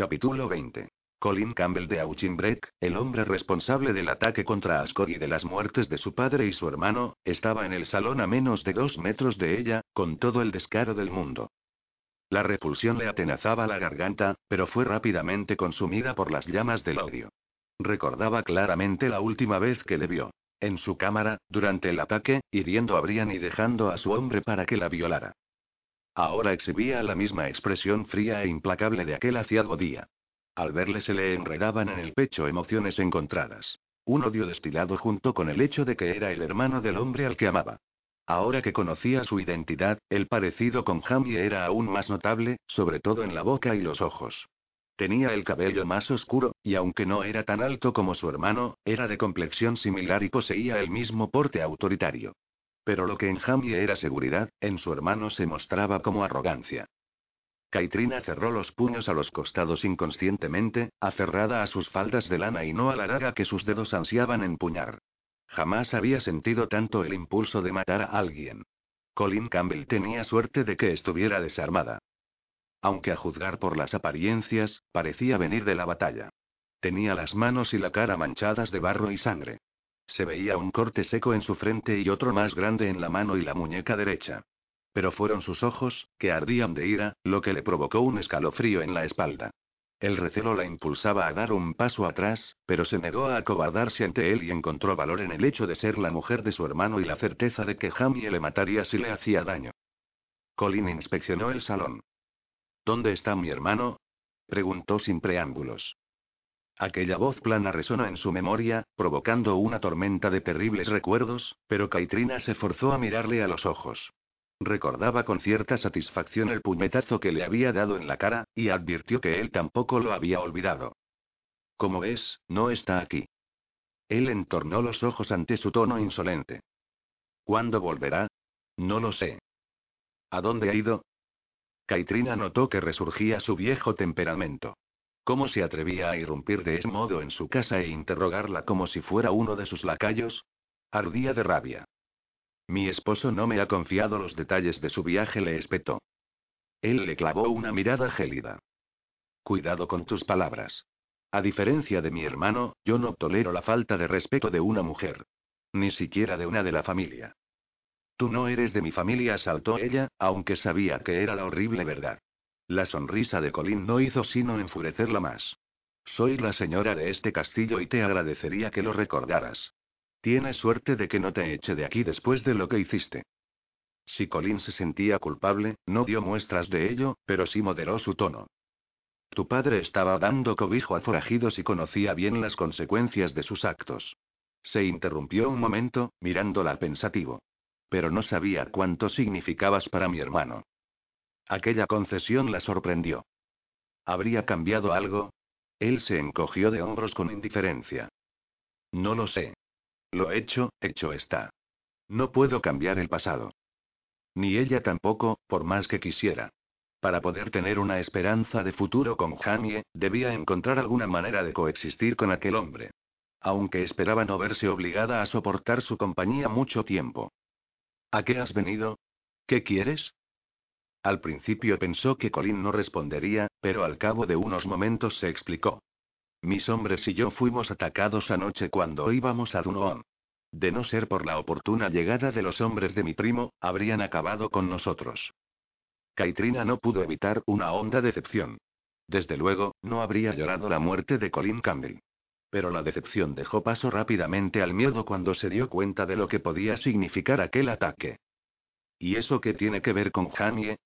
Capítulo 20. Colin Campbell de Auchinbreck, el hombre responsable del ataque contra Ascot y de las muertes de su padre y su hermano, estaba en el salón a menos de dos metros de ella, con todo el descaro del mundo. La repulsión le atenazaba la garganta, pero fue rápidamente consumida por las llamas del odio. Recordaba claramente la última vez que le vio. En su cámara, durante el ataque, hiriendo a Brian y dejando a su hombre para que la violara. Ahora exhibía la misma expresión fría e implacable de aquel aciago día. Al verle se le enredaban en el pecho emociones encontradas. Un odio destilado junto con el hecho de que era el hermano del hombre al que amaba. Ahora que conocía su identidad, el parecido con Jamie era aún más notable, sobre todo en la boca y los ojos. Tenía el cabello más oscuro, y aunque no era tan alto como su hermano, era de complexión similar y poseía el mismo porte autoritario. Pero lo que en Jamie era seguridad, en su hermano se mostraba como arrogancia. Caitrina cerró los puños a los costados inconscientemente, aferrada a sus faldas de lana y no a la daga que sus dedos ansiaban empuñar. Jamás había sentido tanto el impulso de matar a alguien. Colin Campbell tenía suerte de que estuviera desarmada. Aunque a juzgar por las apariencias, parecía venir de la batalla. Tenía las manos y la cara manchadas de barro y sangre. Se veía un corte seco en su frente y otro más grande en la mano y la muñeca derecha. Pero fueron sus ojos, que ardían de ira, lo que le provocó un escalofrío en la espalda. El recelo la impulsaba a dar un paso atrás, pero se negó a acobardarse ante él y encontró valor en el hecho de ser la mujer de su hermano y la certeza de que Jamie le mataría si le hacía daño. Colin inspeccionó el salón. ¿Dónde está mi hermano? preguntó sin preámbulos. Aquella voz plana resonó en su memoria, provocando una tormenta de terribles recuerdos, pero Caitrina se forzó a mirarle a los ojos. Recordaba con cierta satisfacción el puñetazo que le había dado en la cara, y advirtió que él tampoco lo había olvidado. Como ves, no está aquí. Él entornó los ojos ante su tono insolente. ¿Cuándo volverá? No lo sé. ¿A dónde ha ido? Caitrina notó que resurgía su viejo temperamento. ¿Cómo se atrevía a irrumpir de ese modo en su casa e interrogarla como si fuera uno de sus lacayos? Ardía de rabia. Mi esposo no me ha confiado los detalles de su viaje, le espetó. Él le clavó una mirada gélida. Cuidado con tus palabras. A diferencia de mi hermano, yo no tolero la falta de respeto de una mujer. Ni siquiera de una de la familia. Tú no eres de mi familia, saltó ella, aunque sabía que era la horrible verdad. La sonrisa de Colin no hizo sino enfurecerla más. Soy la señora de este castillo y te agradecería que lo recordaras. Tienes suerte de que no te eche de aquí después de lo que hiciste. Si Colin se sentía culpable, no dio muestras de ello, pero sí moderó su tono. Tu padre estaba dando cobijo a forajidos y conocía bien las consecuencias de sus actos. Se interrumpió un momento, mirándola pensativo. Pero no sabía cuánto significabas para mi hermano. Aquella concesión la sorprendió. ¿Habría cambiado algo? Él se encogió de hombros con indiferencia. No lo sé. Lo hecho, hecho está. No puedo cambiar el pasado. Ni ella tampoco, por más que quisiera. Para poder tener una esperanza de futuro con Jamie, debía encontrar alguna manera de coexistir con aquel hombre. Aunque esperaba no verse obligada a soportar su compañía mucho tiempo. ¿A qué has venido? ¿Qué quieres? Al principio pensó que Colin no respondería, pero al cabo de unos momentos se explicó. Mis hombres y yo fuimos atacados anoche cuando íbamos a Dunoon. De no ser por la oportuna llegada de los hombres de mi primo, habrían acabado con nosotros. Caitrina no pudo evitar una honda decepción. Desde luego, no habría llorado la muerte de Colin Campbell. Pero la decepción dejó paso rápidamente al miedo cuando se dio cuenta de lo que podía significar aquel ataque. ¿Y eso qué tiene que ver con Jamie?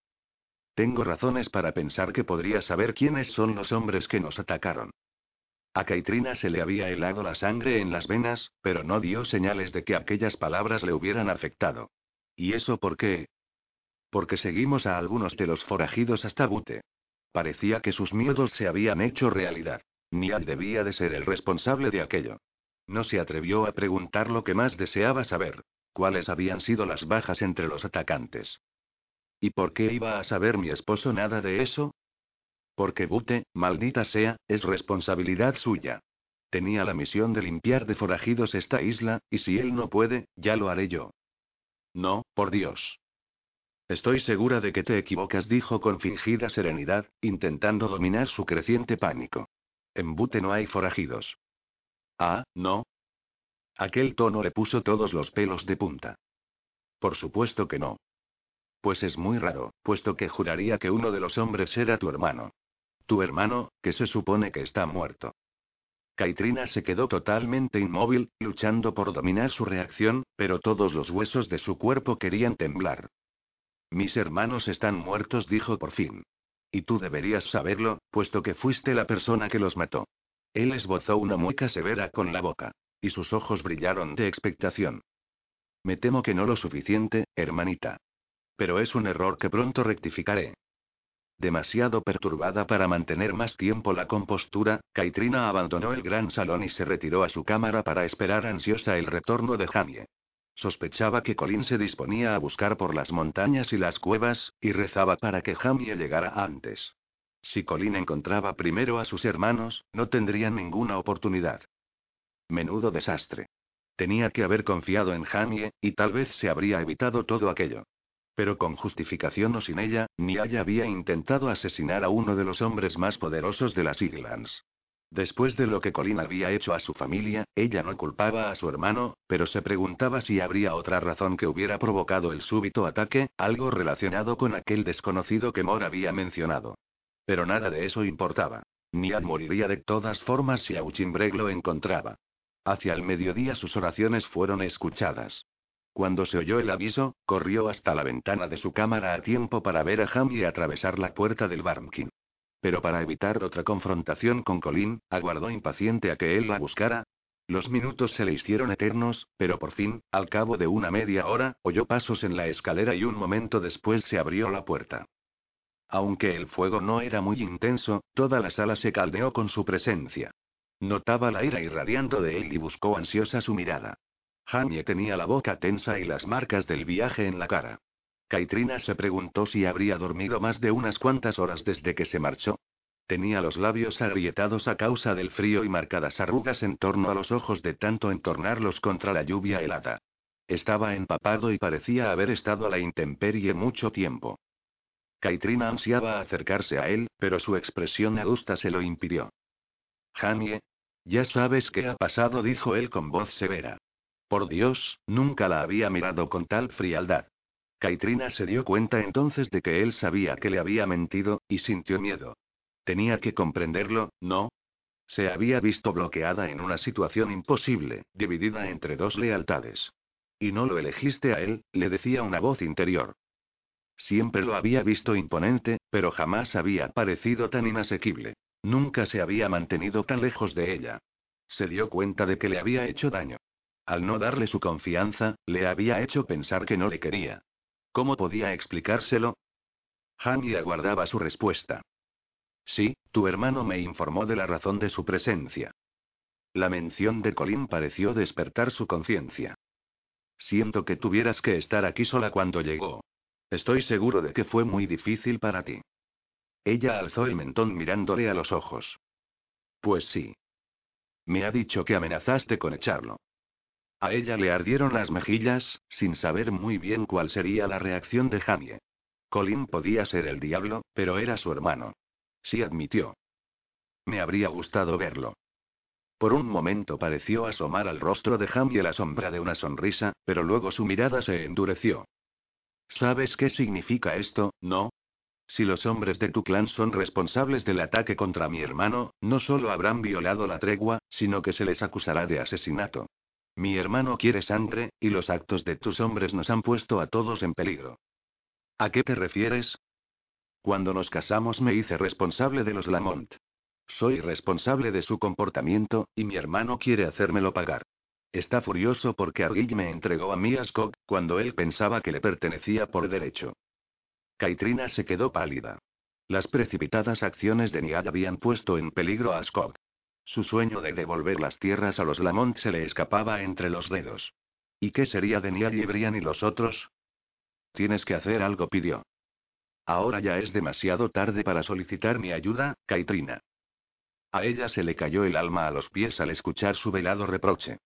Tengo razones para pensar que podría saber quiénes son los hombres que nos atacaron. A Caitrina se le había helado la sangre en las venas, pero no dio señales de que aquellas palabras le hubieran afectado. ¿Y eso por qué? Porque seguimos a algunos de los forajidos hasta Bute. Parecía que sus miedos se habían hecho realidad. Nial debía de ser el responsable de aquello. No se atrevió a preguntar lo que más deseaba saber. ¿Cuáles habían sido las bajas entre los atacantes? ¿Y por qué iba a saber mi esposo nada de eso? Porque Bute, maldita sea, es responsabilidad suya. Tenía la misión de limpiar de forajidos esta isla, y si él no puede, ya lo haré yo. No, por Dios. Estoy segura de que te equivocas, dijo con fingida serenidad, intentando dominar su creciente pánico. En Bute no hay forajidos. Ah, no. Aquel tono le puso todos los pelos de punta. Por supuesto que no. Pues es muy raro, puesto que juraría que uno de los hombres era tu hermano. Tu hermano, que se supone que está muerto. Caitrina se quedó totalmente inmóvil, luchando por dominar su reacción, pero todos los huesos de su cuerpo querían temblar. Mis hermanos están muertos, dijo por fin. Y tú deberías saberlo, puesto que fuiste la persona que los mató. Él esbozó una mueca severa con la boca. Y sus ojos brillaron de expectación. Me temo que no lo suficiente, hermanita. Pero es un error que pronto rectificaré. Demasiado perturbada para mantener más tiempo la compostura, Caitrina abandonó el gran salón y se retiró a su cámara para esperar ansiosa el retorno de Jamie. Sospechaba que Colin se disponía a buscar por las montañas y las cuevas, y rezaba para que Jamie llegara antes. Si Colin encontraba primero a sus hermanos, no tendrían ninguna oportunidad. Menudo desastre. Tenía que haber confiado en Jamie, y tal vez se habría evitado todo aquello. Pero con justificación o sin ella, Niaya había intentado asesinar a uno de los hombres más poderosos de las Islands. Después de lo que Colin había hecho a su familia, ella no culpaba a su hermano, pero se preguntaba si habría otra razón que hubiera provocado el súbito ataque, algo relacionado con aquel desconocido que Mor había mencionado. Pero nada de eso importaba. Niad moriría de todas formas si Auchinbreg lo encontraba. Hacia el mediodía sus oraciones fueron escuchadas. Cuando se oyó el aviso, corrió hasta la ventana de su cámara a tiempo para ver a Jamie atravesar la puerta del Barmkin. Pero para evitar otra confrontación con Colin, aguardó impaciente a que él la buscara. Los minutos se le hicieron eternos, pero por fin, al cabo de una media hora, oyó pasos en la escalera y un momento después se abrió la puerta. Aunque el fuego no era muy intenso, toda la sala se caldeó con su presencia. Notaba la ira irradiando de él y buscó ansiosa su mirada. Jamie tenía la boca tensa y las marcas del viaje en la cara. Caitrina se preguntó si habría dormido más de unas cuantas horas desde que se marchó. Tenía los labios agrietados a causa del frío y marcadas arrugas en torno a los ojos de tanto entornarlos contra la lluvia helada. Estaba empapado y parecía haber estado a la intemperie mucho tiempo. Caitrina ansiaba acercarse a él, pero su expresión adusta se lo impidió. Jamie. Ya sabes qué ha pasado, dijo él con voz severa. Por Dios, nunca la había mirado con tal frialdad. Caitrina se dio cuenta entonces de que él sabía que le había mentido, y sintió miedo. Tenía que comprenderlo, ¿no? Se había visto bloqueada en una situación imposible, dividida entre dos lealtades. Y no lo elegiste a él, le decía una voz interior. Siempre lo había visto imponente, pero jamás había parecido tan inasequible. Nunca se había mantenido tan lejos de ella. Se dio cuenta de que le había hecho daño. Al no darle su confianza, le había hecho pensar que no le quería. ¿Cómo podía explicárselo? Jamie aguardaba su respuesta. Sí, tu hermano me informó de la razón de su presencia. La mención de Colin pareció despertar su conciencia. Siento que tuvieras que estar aquí sola cuando llegó. Estoy seguro de que fue muy difícil para ti. Ella alzó el mentón mirándole a los ojos. Pues sí. Me ha dicho que amenazaste con echarlo. A ella le ardieron las mejillas, sin saber muy bien cuál sería la reacción de Jamie. Colin podía ser el diablo, pero era su hermano. Sí admitió. Me habría gustado verlo. Por un momento pareció asomar al rostro de Jamie la sombra de una sonrisa, pero luego su mirada se endureció. ¿Sabes qué significa esto, no? Si los hombres de tu clan son responsables del ataque contra mi hermano, no solo habrán violado la tregua, sino que se les acusará de asesinato. Mi hermano quiere sangre, y los actos de tus hombres nos han puesto a todos en peligro. ¿A qué te refieres? Cuando nos casamos me hice responsable de los Lamont. Soy responsable de su comportamiento, y mi hermano quiere hacérmelo pagar. Está furioso porque Arguill me entregó a mí cuando él pensaba que le pertenecía por derecho. Caitrina se quedó pálida. Las precipitadas acciones de Niad habían puesto en peligro a Skog. Su sueño de devolver las tierras a los Lamont se le escapaba entre los dedos. ¿Y qué sería de Niall y Brian y los otros? Tienes que hacer algo, pidió. Ahora ya es demasiado tarde para solicitar mi ayuda, Caitrina. A ella se le cayó el alma a los pies al escuchar su velado reproche.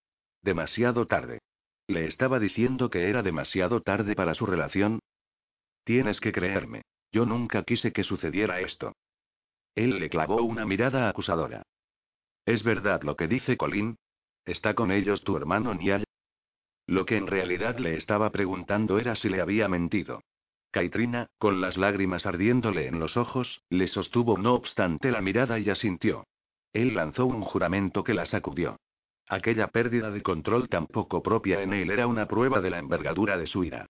Demasiado tarde. ¿Le estaba diciendo que era demasiado tarde para su relación? Tienes que creerme. Yo nunca quise que sucediera esto. Él le clavó una mirada acusadora. ¿Es verdad lo que dice Colin? ¿Está con ellos tu hermano Niall? Lo que en realidad le estaba preguntando era si le había mentido. Caitrina, con las lágrimas ardiéndole en los ojos, le sostuvo no obstante la mirada y asintió. Él lanzó un juramento que la sacudió. Aquella pérdida de control tan poco propia en él era una prueba de la envergadura de su ira.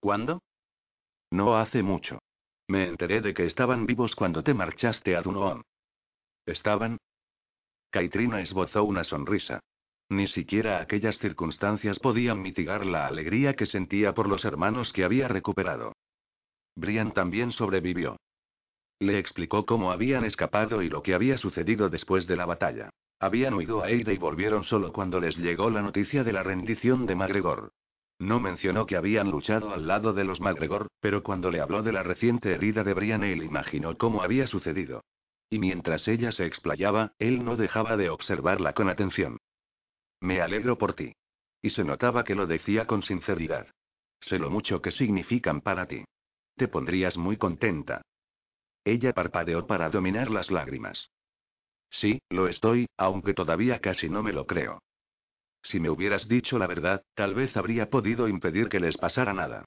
¿Cuándo? No hace mucho. Me enteré de que estaban vivos cuando te marchaste a Dunoon. ¿Estaban? Caitrina esbozó una sonrisa. Ni siquiera aquellas circunstancias podían mitigar la alegría que sentía por los hermanos que había recuperado. Brian también sobrevivió. Le explicó cómo habían escapado y lo que había sucedido después de la batalla. Habían huido a Eire y volvieron solo cuando les llegó la noticia de la rendición de MacGregor. No mencionó que habían luchado al lado de los MacGregor, pero cuando le habló de la reciente herida de Brian, él imaginó cómo había sucedido. Y mientras ella se explayaba, él no dejaba de observarla con atención. Me alegro por ti. Y se notaba que lo decía con sinceridad. Sé lo mucho que significan para ti. Te pondrías muy contenta. Ella parpadeó para dominar las lágrimas. Sí, lo estoy, aunque todavía casi no me lo creo. Si me hubieras dicho la verdad, tal vez habría podido impedir que les pasara nada.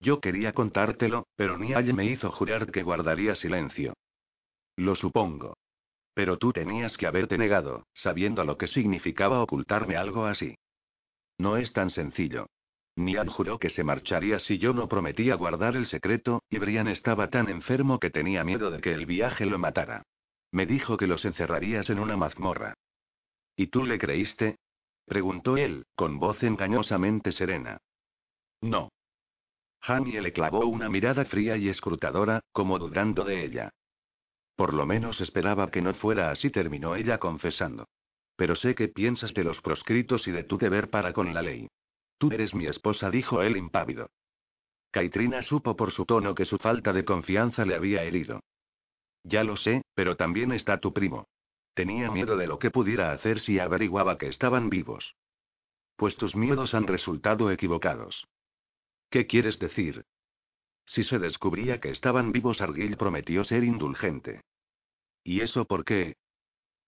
Yo quería contártelo, pero Niall me hizo jurar que guardaría silencio. Lo supongo. Pero tú tenías que haberte negado, sabiendo lo que significaba ocultarme algo así. No es tan sencillo. Niall juró que se marcharía si yo no prometía guardar el secreto, y Brian estaba tan enfermo que tenía miedo de que el viaje lo matara. Me dijo que los encerrarías en una mazmorra. ¿Y tú le creíste? Preguntó él, con voz engañosamente serena. No. Jamie le clavó una mirada fría y escrutadora, como dudando de ella. Por lo menos esperaba que no fuera así, terminó ella confesando. Pero sé que piensas de los proscritos y de tu deber para con la ley. Tú eres mi esposa, dijo él impávido. Caitrina supo por su tono que su falta de confianza le había herido. Ya lo sé, pero también está tu primo. Tenía miedo de lo que pudiera hacer si averiguaba que estaban vivos. Pues tus miedos han resultado equivocados. ¿Qué quieres decir? Si se descubría que estaban vivos, Arguill prometió ser indulgente. ¿Y eso por qué?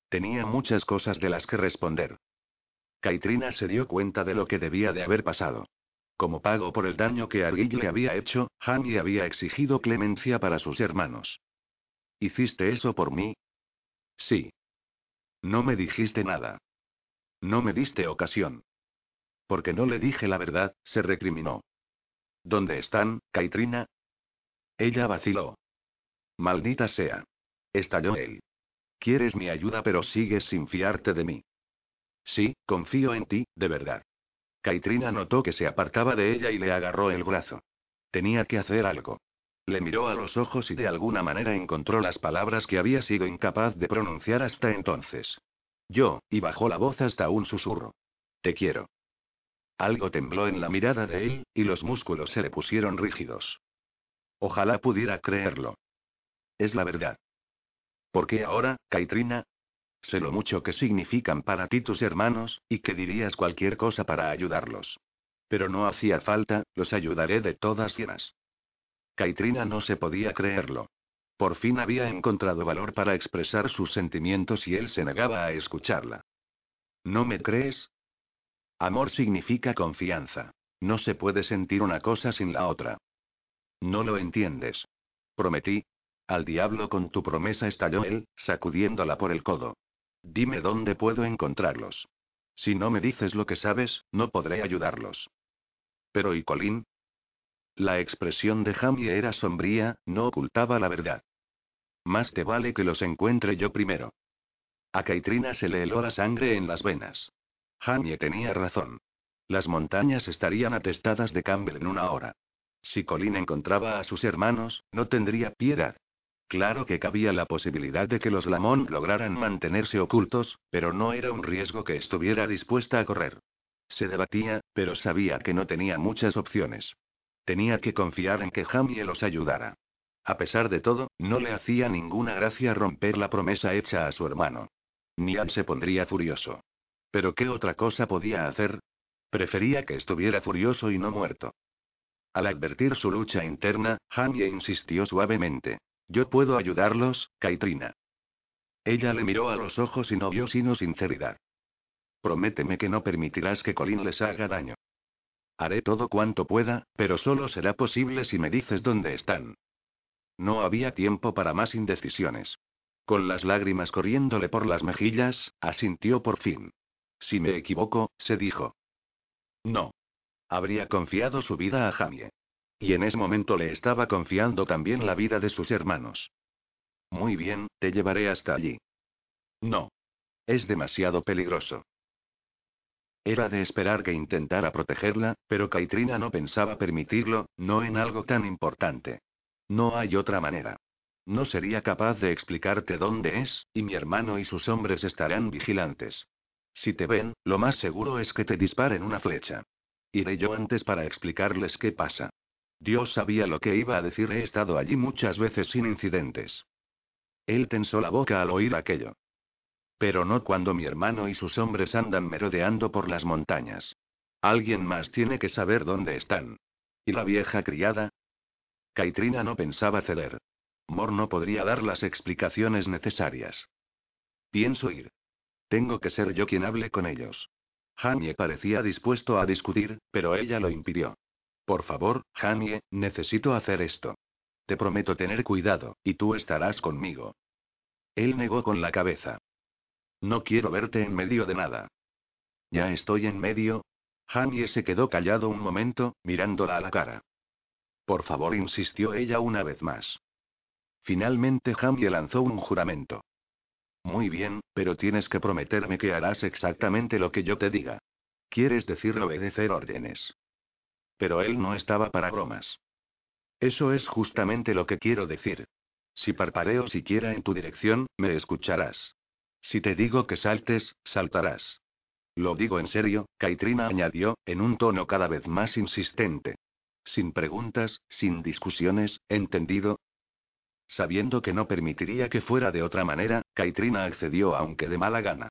Tenía muchas cosas de las que responder. Caitrina se dio cuenta de lo que debía de haber pasado. Como pago por el daño que Arguill le había hecho, Jamie había exigido clemencia para sus hermanos. ¿Hiciste eso por mí? Sí. No me dijiste nada. No me diste ocasión. Porque no le dije la verdad, se recriminó. ¿Dónde están, Caitrina? Ella vaciló. Maldita sea. Estalló él. Quieres mi ayuda pero sigues sin fiarte de mí. Sí, confío en ti, de verdad. Caitrina notó que se apartaba de ella y le agarró el brazo. Tenía que hacer algo. Le miró a los ojos y de alguna manera encontró las palabras que había sido incapaz de pronunciar hasta entonces. Yo, y bajó la voz hasta un susurro. Te quiero. Algo tembló en la mirada de él, y los músculos se le pusieron rígidos. Ojalá pudiera creerlo. Es la verdad. ¿Por qué ahora, Caitrina? Sé lo mucho que significan para ti tus hermanos, y que dirías cualquier cosa para ayudarlos. Pero no hacía falta, los ayudaré de todas llenas. Caitrina no se podía creerlo. Por fin había encontrado valor para expresar sus sentimientos y él se negaba a escucharla. ¿No me crees? Amor significa confianza. No se puede sentir una cosa sin la otra. No lo entiendes. Prometí. Al diablo con tu promesa estalló él, sacudiéndola por el codo. Dime dónde puedo encontrarlos. Si no me dices lo que sabes, no podré ayudarlos. Pero ¿y Colin? La expresión de Jamie era sombría, no ocultaba la verdad. Más te vale que los encuentre yo primero. A Caitrina se le heló la sangre en las venas. Jamie tenía razón. Las montañas estarían atestadas de Campbell en una hora. Si Colin encontraba a sus hermanos, no tendría piedad. Claro que cabía la posibilidad de que los Lamont lograran mantenerse ocultos, pero no era un riesgo que estuviera dispuesta a correr. Se debatía, pero sabía que no tenía muchas opciones. Tenía que confiar en que Jamie los ayudara. A pesar de todo, no le hacía ninguna gracia romper la promesa hecha a su hermano. Niall se pondría furioso. Pero ¿qué otra cosa podía hacer? Prefería que estuviera furioso y no muerto. Al advertir su lucha interna, Jamie insistió suavemente. Yo puedo ayudarlos, Kaitrina. Ella le miró a los ojos y no vio sino sinceridad. Prométeme que no permitirás que Colin les haga daño. Haré todo cuanto pueda, pero solo será posible si me dices dónde están. No había tiempo para más indecisiones. Con las lágrimas corriéndole por las mejillas, asintió por fin. Si me equivoco, se dijo. No. Habría confiado su vida a Jamie. Y en ese momento le estaba confiando también la vida de sus hermanos. Muy bien, te llevaré hasta allí. No. Es demasiado peligroso. Era de esperar que intentara protegerla, pero Kaitrina no pensaba permitirlo, no en algo tan importante. No hay otra manera. No sería capaz de explicarte dónde es, y mi hermano y sus hombres estarán vigilantes. Si te ven, lo más seguro es que te disparen una flecha. Iré yo antes para explicarles qué pasa. Dios sabía lo que iba a decir, he estado allí muchas veces sin incidentes. Él tensó la boca al oír aquello. Pero no cuando mi hermano y sus hombres andan merodeando por las montañas. Alguien más tiene que saber dónde están. ¿Y la vieja criada? Kaitrina no pensaba ceder. Mor no podría dar las explicaciones necesarias. Pienso ir. Tengo que ser yo quien hable con ellos. Jamie parecía dispuesto a discutir, pero ella lo impidió. Por favor, Jamie, necesito hacer esto. Te prometo tener cuidado, y tú estarás conmigo. Él negó con la cabeza. No quiero verte en medio de nada. Ya estoy en medio. Jamie se quedó callado un momento, mirándola a la cara. Por favor, insistió ella una vez más. Finalmente Jamie lanzó un juramento. Muy bien, pero tienes que prometerme que harás exactamente lo que yo te diga. ¿Quieres decir obedecer órdenes? Pero él no estaba para bromas. Eso es justamente lo que quiero decir. Si parpareo siquiera en tu dirección, me escucharás. Si te digo que saltes, saltarás. Lo digo en serio, Kaitrina añadió, en un tono cada vez más insistente. Sin preguntas, sin discusiones, ¿entendido? Sabiendo que no permitiría que fuera de otra manera, Kaitrina accedió aunque de mala gana.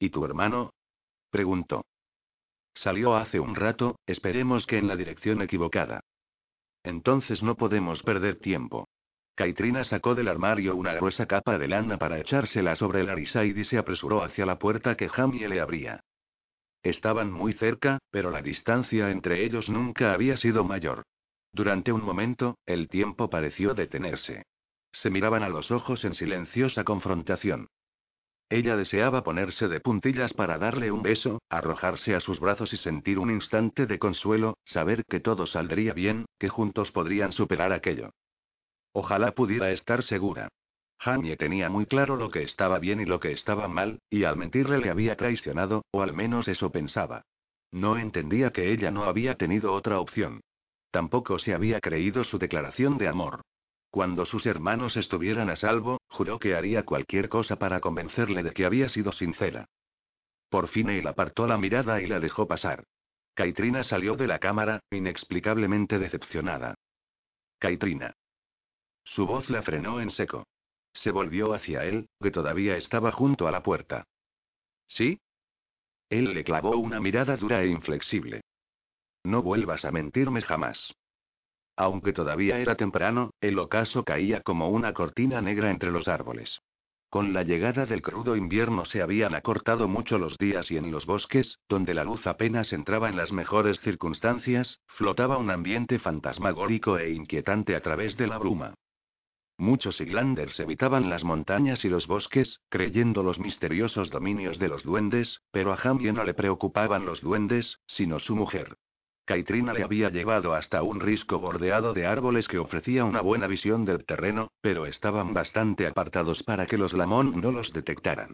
¿Y tu hermano? preguntó. Salió hace un rato, esperemos que en la dirección equivocada. Entonces no podemos perder tiempo. Kaitrina sacó del armario una gruesa capa de lana para echársela sobre el Arisaid y se apresuró hacia la puerta que Jamie le abría. Estaban muy cerca, pero la distancia entre ellos nunca había sido mayor. Durante un momento, el tiempo pareció detenerse. Se miraban a los ojos en silenciosa confrontación. Ella deseaba ponerse de puntillas para darle un beso, arrojarse a sus brazos y sentir un instante de consuelo, saber que todo saldría bien, que juntos podrían superar aquello. Ojalá pudiera estar segura. Jamie tenía muy claro lo que estaba bien y lo que estaba mal, y al mentirle le había traicionado, o al menos eso pensaba. No entendía que ella no había tenido otra opción. Tampoco se había creído su declaración de amor. Cuando sus hermanos estuvieran a salvo, juró que haría cualquier cosa para convencerle de que había sido sincera. Por fin él apartó la mirada y la dejó pasar. Kaitrina salió de la cámara, inexplicablemente decepcionada. Kaitrina. Su voz la frenó en seco. Se volvió hacia él, que todavía estaba junto a la puerta. ¿Sí? Él le clavó una mirada dura e inflexible. No vuelvas a mentirme jamás. Aunque todavía era temprano, el ocaso caía como una cortina negra entre los árboles. Con la llegada del crudo invierno se habían acortado mucho los días y en los bosques, donde la luz apenas entraba en las mejores circunstancias, flotaba un ambiente fantasmagórico e inquietante a través de la bruma. Muchos Iglanders evitaban las montañas y los bosques, creyendo los misteriosos dominios de los duendes, pero a Jamie no le preocupaban los duendes, sino su mujer. Kaitrina le había llevado hasta un risco bordeado de árboles que ofrecía una buena visión del terreno, pero estaban bastante apartados para que los Lamont no los detectaran.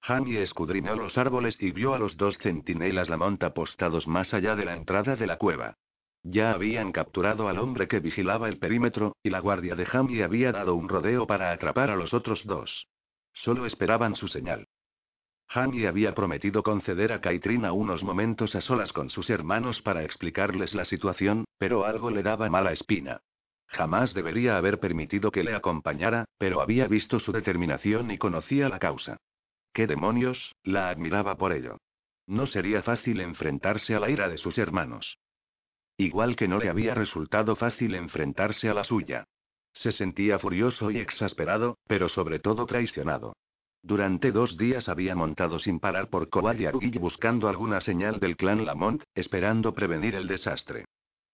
Jamie escudriñó los árboles y vio a los dos centinelas Lamont apostados más allá de la entrada de la cueva. Ya habían capturado al hombre que vigilaba el perímetro, y la guardia de Jamie había dado un rodeo para atrapar a los otros dos. Solo esperaban su señal. Jamie había prometido conceder a Kaitrina unos momentos a solas con sus hermanos para explicarles la situación, pero algo le daba mala espina. Jamás debería haber permitido que le acompañara, pero había visto su determinación y conocía la causa. ¿Qué demonios? La admiraba por ello. No sería fácil enfrentarse a la ira de sus hermanos. Igual que no le había resultado fácil enfrentarse a la suya. Se sentía furioso y exasperado, pero sobre todo traicionado. Durante dos días había montado sin parar por y buscando alguna señal del clan Lamont, esperando prevenir el desastre.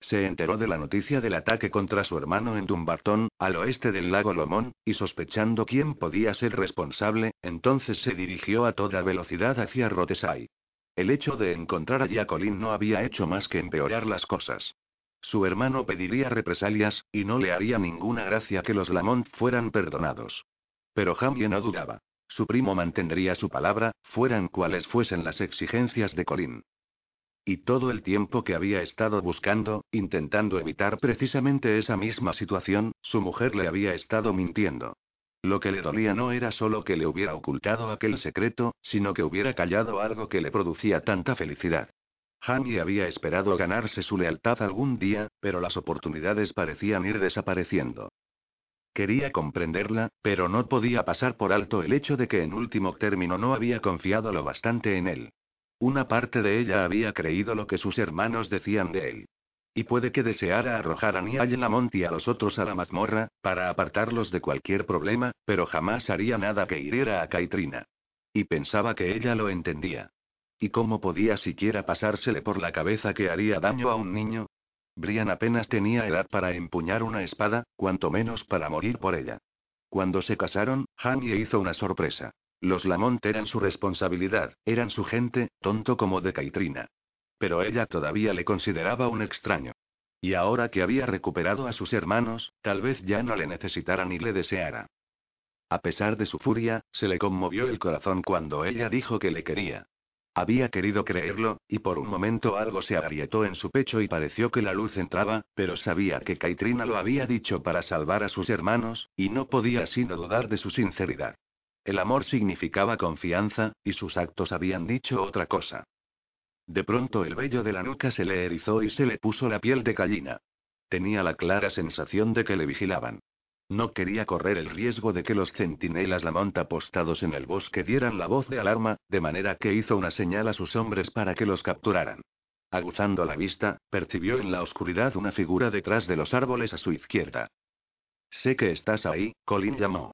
Se enteró de la noticia del ataque contra su hermano en Dumbarton, al oeste del lago Lomón, y sospechando quién podía ser responsable, entonces se dirigió a toda velocidad hacia Rotesay. El hecho de encontrar a Jacqueline no había hecho más que empeorar las cosas. Su hermano pediría represalias, y no le haría ninguna gracia que los Lamont fueran perdonados. Pero Jamie no dudaba. Su primo mantendría su palabra, fueran cuales fuesen las exigencias de Colin. Y todo el tiempo que había estado buscando, intentando evitar precisamente esa misma situación, su mujer le había estado mintiendo. Lo que le dolía no era solo que le hubiera ocultado aquel secreto, sino que hubiera callado algo que le producía tanta felicidad. Hanny había esperado ganarse su lealtad algún día, pero las oportunidades parecían ir desapareciendo. Quería comprenderla, pero no podía pasar por alto el hecho de que en último término no había confiado lo bastante en él. Una parte de ella había creído lo que sus hermanos decían de él. Y puede que deseara arrojar a Niall Lamont y a los otros a la mazmorra, para apartarlos de cualquier problema, pero jamás haría nada que hiriera a Caitrina. Y pensaba que ella lo entendía. ¿Y cómo podía siquiera pasársele por la cabeza que haría daño a un niño? Brian apenas tenía edad para empuñar una espada, cuanto menos para morir por ella. Cuando se casaron, Jamie hizo una sorpresa. Los Lamont eran su responsabilidad, eran su gente, tonto como de Caitrina. Pero ella todavía le consideraba un extraño. Y ahora que había recuperado a sus hermanos, tal vez ya no le necesitara ni le deseara. A pesar de su furia, se le conmovió el corazón cuando ella dijo que le quería. Había querido creerlo, y por un momento algo se agrietó en su pecho y pareció que la luz entraba, pero sabía que Caitrina lo había dicho para salvar a sus hermanos, y no podía sino dudar de su sinceridad. El amor significaba confianza, y sus actos habían dicho otra cosa. De pronto el vello de la nuca se le erizó y se le puso la piel de gallina. Tenía la clara sensación de que le vigilaban. No quería correr el riesgo de que los centinelas Lamont apostados en el bosque dieran la voz de alarma, de manera que hizo una señal a sus hombres para que los capturaran. Aguzando la vista, percibió en la oscuridad una figura detrás de los árboles a su izquierda. Sé que estás ahí, Colin llamó.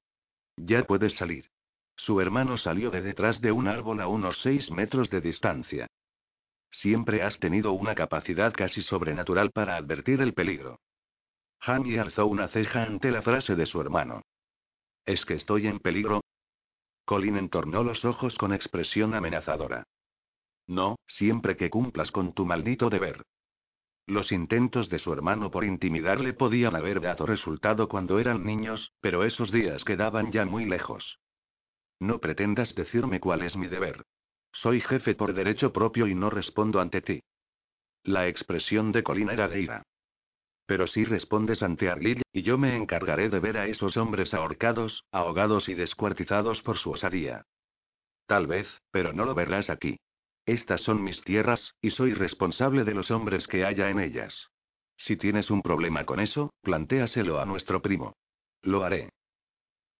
Ya puedes salir. Su hermano salió de detrás de un árbol a unos seis metros de distancia. Siempre has tenido una capacidad casi sobrenatural para advertir el peligro. Hanny alzó una ceja ante la frase de su hermano. ¿Es que estoy en peligro? Colin entornó los ojos con expresión amenazadora. No, siempre que cumplas con tu maldito deber. Los intentos de su hermano por intimidarle podían haber dado resultado cuando eran niños, pero esos días quedaban ya muy lejos. No pretendas decirme cuál es mi deber. Soy jefe por derecho propio y no respondo ante ti. La expresión de Colin era de ira. Pero si respondes ante Arlil, y yo me encargaré de ver a esos hombres ahorcados, ahogados y descuartizados por su osadía. Tal vez, pero no lo verás aquí. Estas son mis tierras, y soy responsable de los hombres que haya en ellas. Si tienes un problema con eso, plantéaselo a nuestro primo. Lo haré.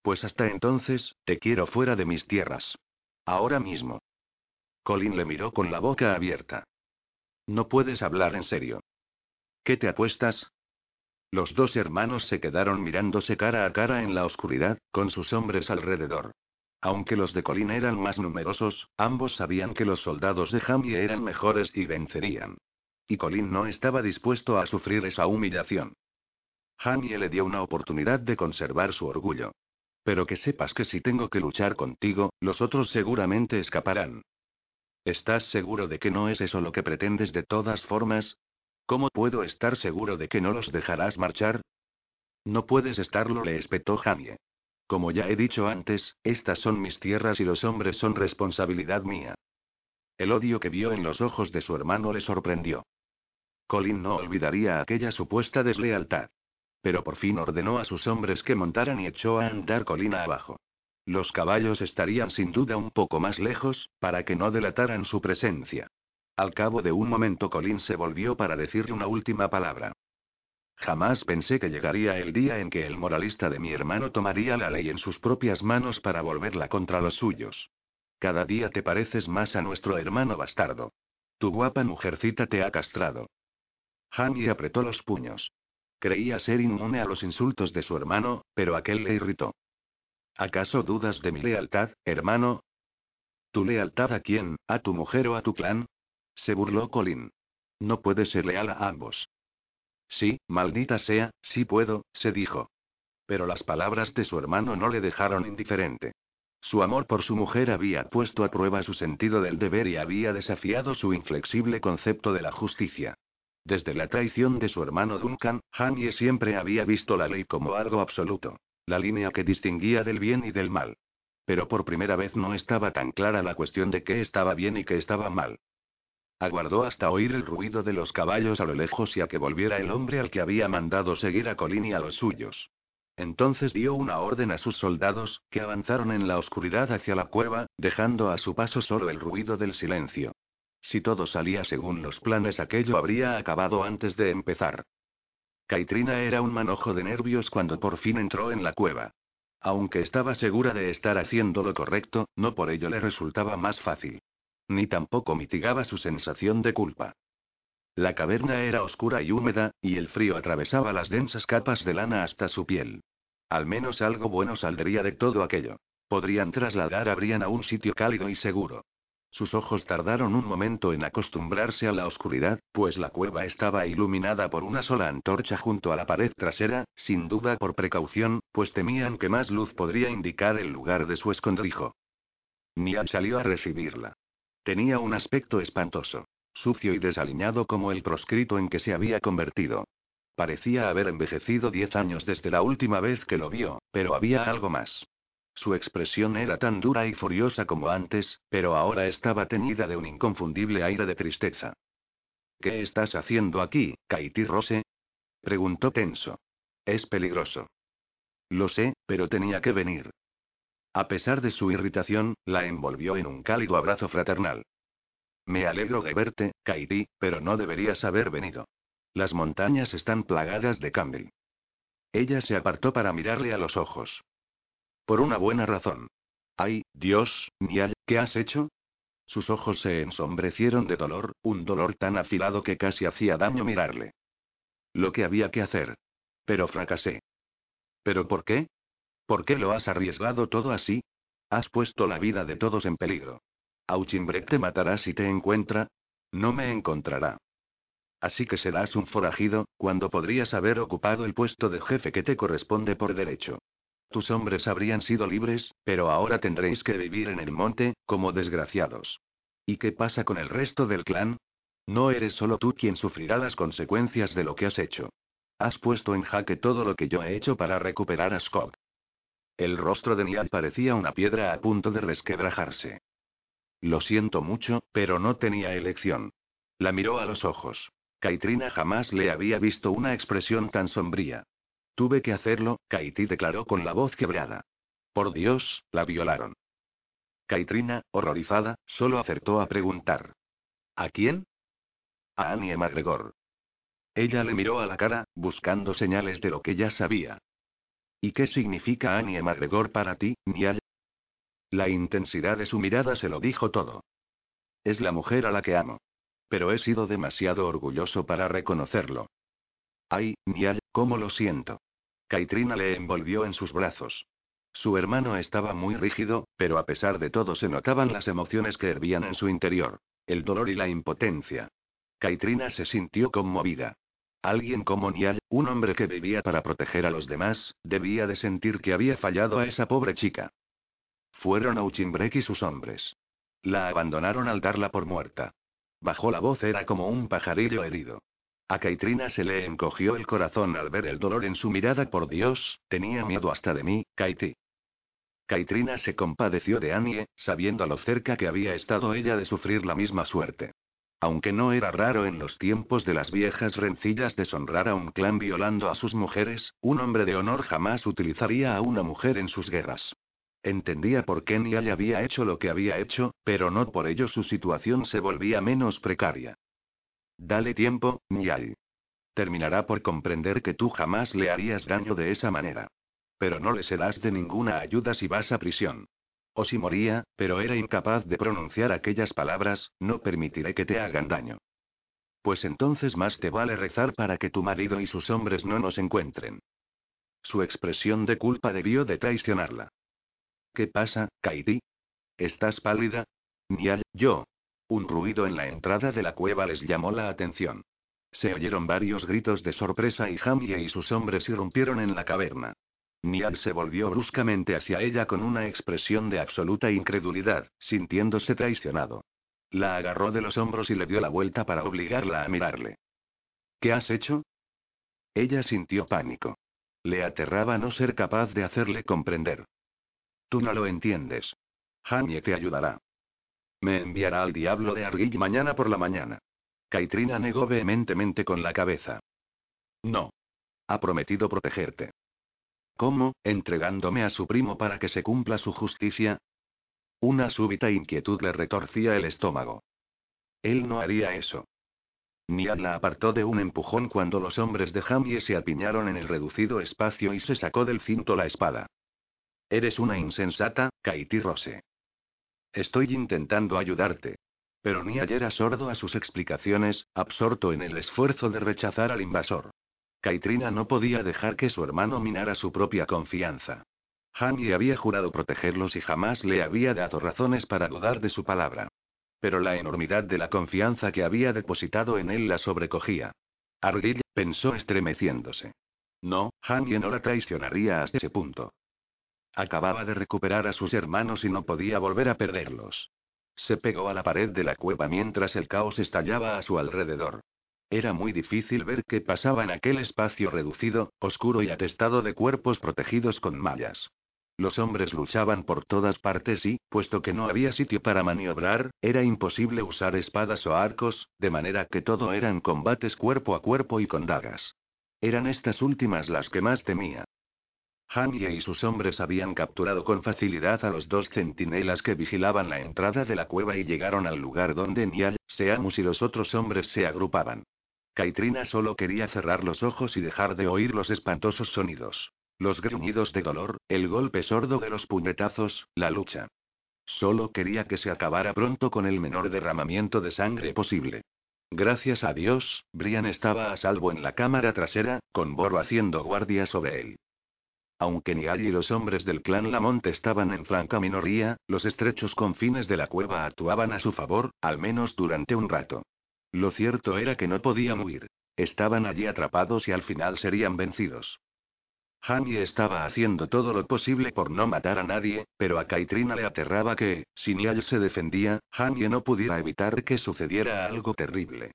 Pues hasta entonces, te quiero fuera de mis tierras. Ahora mismo. Colin le miró con la boca abierta. No puedes hablar en serio. ¿Qué te apuestas? Los dos hermanos se quedaron mirándose cara a cara en la oscuridad, con sus hombres alrededor. Aunque los de Colin eran más numerosos, ambos sabían que los soldados de Jamie eran mejores y vencerían. Y Colin no estaba dispuesto a sufrir esa humillación. Jamie le dio una oportunidad de conservar su orgullo. Pero que sepas que si tengo que luchar contigo, los otros seguramente escaparán. ¿Estás seguro de que no es eso lo que pretendes de todas formas? ¿Cómo puedo estar seguro de que no los dejarás marchar? No puedes estarlo, le espetó Jamie. Como ya he dicho antes, estas son mis tierras y los hombres son responsabilidad mía. El odio que vio en los ojos de su hermano le sorprendió. Colin no olvidaría aquella supuesta deslealtad. Pero por fin ordenó a sus hombres que montaran y echó a andar colina abajo. Los caballos estarían sin duda un poco más lejos, para que no delataran su presencia. Al cabo de un momento Colin se volvió para decirle una última palabra. Jamás pensé que llegaría el día en que el moralista de mi hermano tomaría la ley en sus propias manos para volverla contra los suyos. Cada día te pareces más a nuestro hermano bastardo. Tu guapa mujercita te ha castrado. Hanyi apretó los puños. Creía ser inmune a los insultos de su hermano, pero aquel le irritó. ¿Acaso dudas de mi lealtad, hermano? ¿Tu lealtad a quién, a tu mujer o a tu clan? Se burló Colin. No puedes ser leal a ambos. Sí, maldita sea, sí puedo, se dijo. Pero las palabras de su hermano no le dejaron indiferente. Su amor por su mujer había puesto a prueba su sentido del deber y había desafiado su inflexible concepto de la justicia. Desde la traición de su hermano Duncan, Hanye siempre había visto la ley como algo absoluto, la línea que distinguía del bien y del mal. Pero por primera vez no estaba tan clara la cuestión de qué estaba bien y qué estaba mal. Aguardó hasta oír el ruido de los caballos a lo lejos y a que volviera el hombre al que había mandado seguir a Colin y a los suyos. Entonces dio una orden a sus soldados, que avanzaron en la oscuridad hacia la cueva, dejando a su paso solo el ruido del silencio. Si todo salía según los planes, aquello habría acabado antes de empezar. Caitrina era un manojo de nervios cuando por fin entró en la cueva. Aunque estaba segura de estar haciendo lo correcto, no por ello le resultaba más fácil ni tampoco mitigaba su sensación de culpa. La caverna era oscura y húmeda, y el frío atravesaba las densas capas de lana hasta su piel. Al menos algo bueno saldría de todo aquello. Podrían trasladar a Brian a un sitio cálido y seguro. Sus ojos tardaron un momento en acostumbrarse a la oscuridad, pues la cueva estaba iluminada por una sola antorcha junto a la pared trasera, sin duda por precaución, pues temían que más luz podría indicar el lugar de su escondrijo. Niall salió a recibirla. Tenía un aspecto espantoso. Sucio y desaliñado como el proscrito en que se había convertido. Parecía haber envejecido diez años desde la última vez que lo vio, pero había algo más. Su expresión era tan dura y furiosa como antes, pero ahora estaba teñida de un inconfundible aire de tristeza. ¿Qué estás haciendo aquí, Kaiti Rose? preguntó tenso. Es peligroso. Lo sé, pero tenía que venir. A pesar de su irritación, la envolvió en un cálido abrazo fraternal. Me alegro de verte, Kaiti, pero no deberías haber venido. Las montañas están plagadas de Campbell. Ella se apartó para mirarle a los ojos. Por una buena razón. Ay, Dios, Niall, ¿qué has hecho? Sus ojos se ensombrecieron de dolor, un dolor tan afilado que casi hacía daño mirarle. Lo que había que hacer. Pero fracasé. ¿Pero por qué? ¿Por qué lo has arriesgado todo así? Has puesto la vida de todos en peligro. Auchimbrek te matará si te encuentra. No me encontrará. Así que serás un forajido, cuando podrías haber ocupado el puesto de jefe que te corresponde por derecho. Tus hombres habrían sido libres, pero ahora tendréis que vivir en el monte, como desgraciados. ¿Y qué pasa con el resto del clan? No eres solo tú quien sufrirá las consecuencias de lo que has hecho. Has puesto en jaque todo lo que yo he hecho para recuperar a Scott. El rostro de Niall parecía una piedra a punto de resquebrajarse. Lo siento mucho, pero no tenía elección. La miró a los ojos. Caitrina jamás le había visto una expresión tan sombría. Tuve que hacerlo, Kaiti declaró con la voz quebrada. Por Dios, la violaron. Caitrina, horrorizada, solo acertó a preguntar. ¿A quién? A Annie McGregor. Ella le miró a la cara, buscando señales de lo que ya sabía. ¿Y qué significa Annie McGregor para ti, Niall? La intensidad de su mirada se lo dijo todo. Es la mujer a la que amo. Pero he sido demasiado orgulloso para reconocerlo. Ay, Niall, cómo lo siento. Caitrina le envolvió en sus brazos. Su hermano estaba muy rígido, pero a pesar de todo se notaban las emociones que hervían en su interior. El dolor y la impotencia. Caitrina se sintió conmovida. Alguien como Niall, un hombre que vivía para proteger a los demás, debía de sentir que había fallado a esa pobre chica. Fueron a Uchimbrek y sus hombres. La abandonaron al darla por muerta. Bajó la voz, era como un pajarillo herido. A Caitrina se le encogió el corazón al ver el dolor en su mirada. Por Dios, tenía miedo hasta de mí, Kaiti. Caitrina se compadeció de Annie, sabiendo a lo cerca que había estado ella de sufrir la misma suerte. Aunque no era raro en los tiempos de las viejas rencillas deshonrar a un clan violando a sus mujeres, un hombre de honor jamás utilizaría a una mujer en sus guerras. Entendía por qué Niall había hecho lo que había hecho, pero no por ello su situación se volvía menos precaria. Dale tiempo, Niall. Terminará por comprender que tú jamás le harías daño de esa manera. Pero no le serás de ninguna ayuda si vas a prisión. O si moría, pero era incapaz de pronunciar aquellas palabras, no permitiré que te hagan daño. Pues entonces más te vale rezar para que tu marido y sus hombres no nos encuentren. Su expresión de culpa debió de traicionarla. ¿Qué pasa, Kaiti? ¿Estás pálida? Nial, yo. Un ruido en la entrada de la cueva les llamó la atención. Se oyeron varios gritos de sorpresa y Jamie y sus hombres irrumpieron en la caverna. Nial se volvió bruscamente hacia ella con una expresión de absoluta incredulidad, sintiéndose traicionado. La agarró de los hombros y le dio la vuelta para obligarla a mirarle. ¿Qué has hecho? Ella sintió pánico. Le aterraba no ser capaz de hacerle comprender. Tú no lo entiendes. Jamie te ayudará. Me enviará al diablo de Arguill mañana por la mañana. Kaitrina negó vehementemente con la cabeza. No. Ha prometido protegerte. ¿Cómo, entregándome a su primo para que se cumpla su justicia? Una súbita inquietud le retorcía el estómago. Él no haría eso. Niad la apartó de un empujón cuando los hombres de Jamie se apiñaron en el reducido espacio y se sacó del cinto la espada. Eres una insensata, Kaiti Rose. Estoy intentando ayudarte. Pero Niad era sordo a sus explicaciones, absorto en el esfuerzo de rechazar al invasor. Kaitrina no podía dejar que su hermano minara su propia confianza. Jamie había jurado protegerlos y jamás le había dado razones para dudar de su palabra. Pero la enormidad de la confianza que había depositado en él la sobrecogía. Argyll pensó estremeciéndose. No, Jamie no la traicionaría hasta ese punto. Acababa de recuperar a sus hermanos y no podía volver a perderlos. Se pegó a la pared de la cueva mientras el caos estallaba a su alrededor. Era muy difícil ver qué pasaba en aquel espacio reducido, oscuro y atestado de cuerpos protegidos con mallas. Los hombres luchaban por todas partes y, puesto que no había sitio para maniobrar, era imposible usar espadas o arcos, de manera que todo eran combates cuerpo a cuerpo y con dagas. Eran estas últimas las que más temía. Jamie y sus hombres habían capturado con facilidad a los dos centinelas que vigilaban la entrada de la cueva y llegaron al lugar donde Niall, Seamus y los otros hombres se agrupaban. Kaitrina solo quería cerrar los ojos y dejar de oír los espantosos sonidos. Los gruñidos de dolor, el golpe sordo de los puñetazos, la lucha. Solo quería que se acabara pronto con el menor derramamiento de sangre posible. Gracias a Dios, Brian estaba a salvo en la cámara trasera, con Boro haciendo guardia sobre él. Aunque Niall y los hombres del clan Lamont estaban en franca minoría, los estrechos confines de la cueva actuaban a su favor, al menos durante un rato. Lo cierto era que no podían huir. Estaban allí atrapados y al final serían vencidos. Jamie estaba haciendo todo lo posible por no matar a nadie, pero a Kaitrina le aterraba que, si Niall se defendía, Jamie no pudiera evitar que sucediera algo terrible.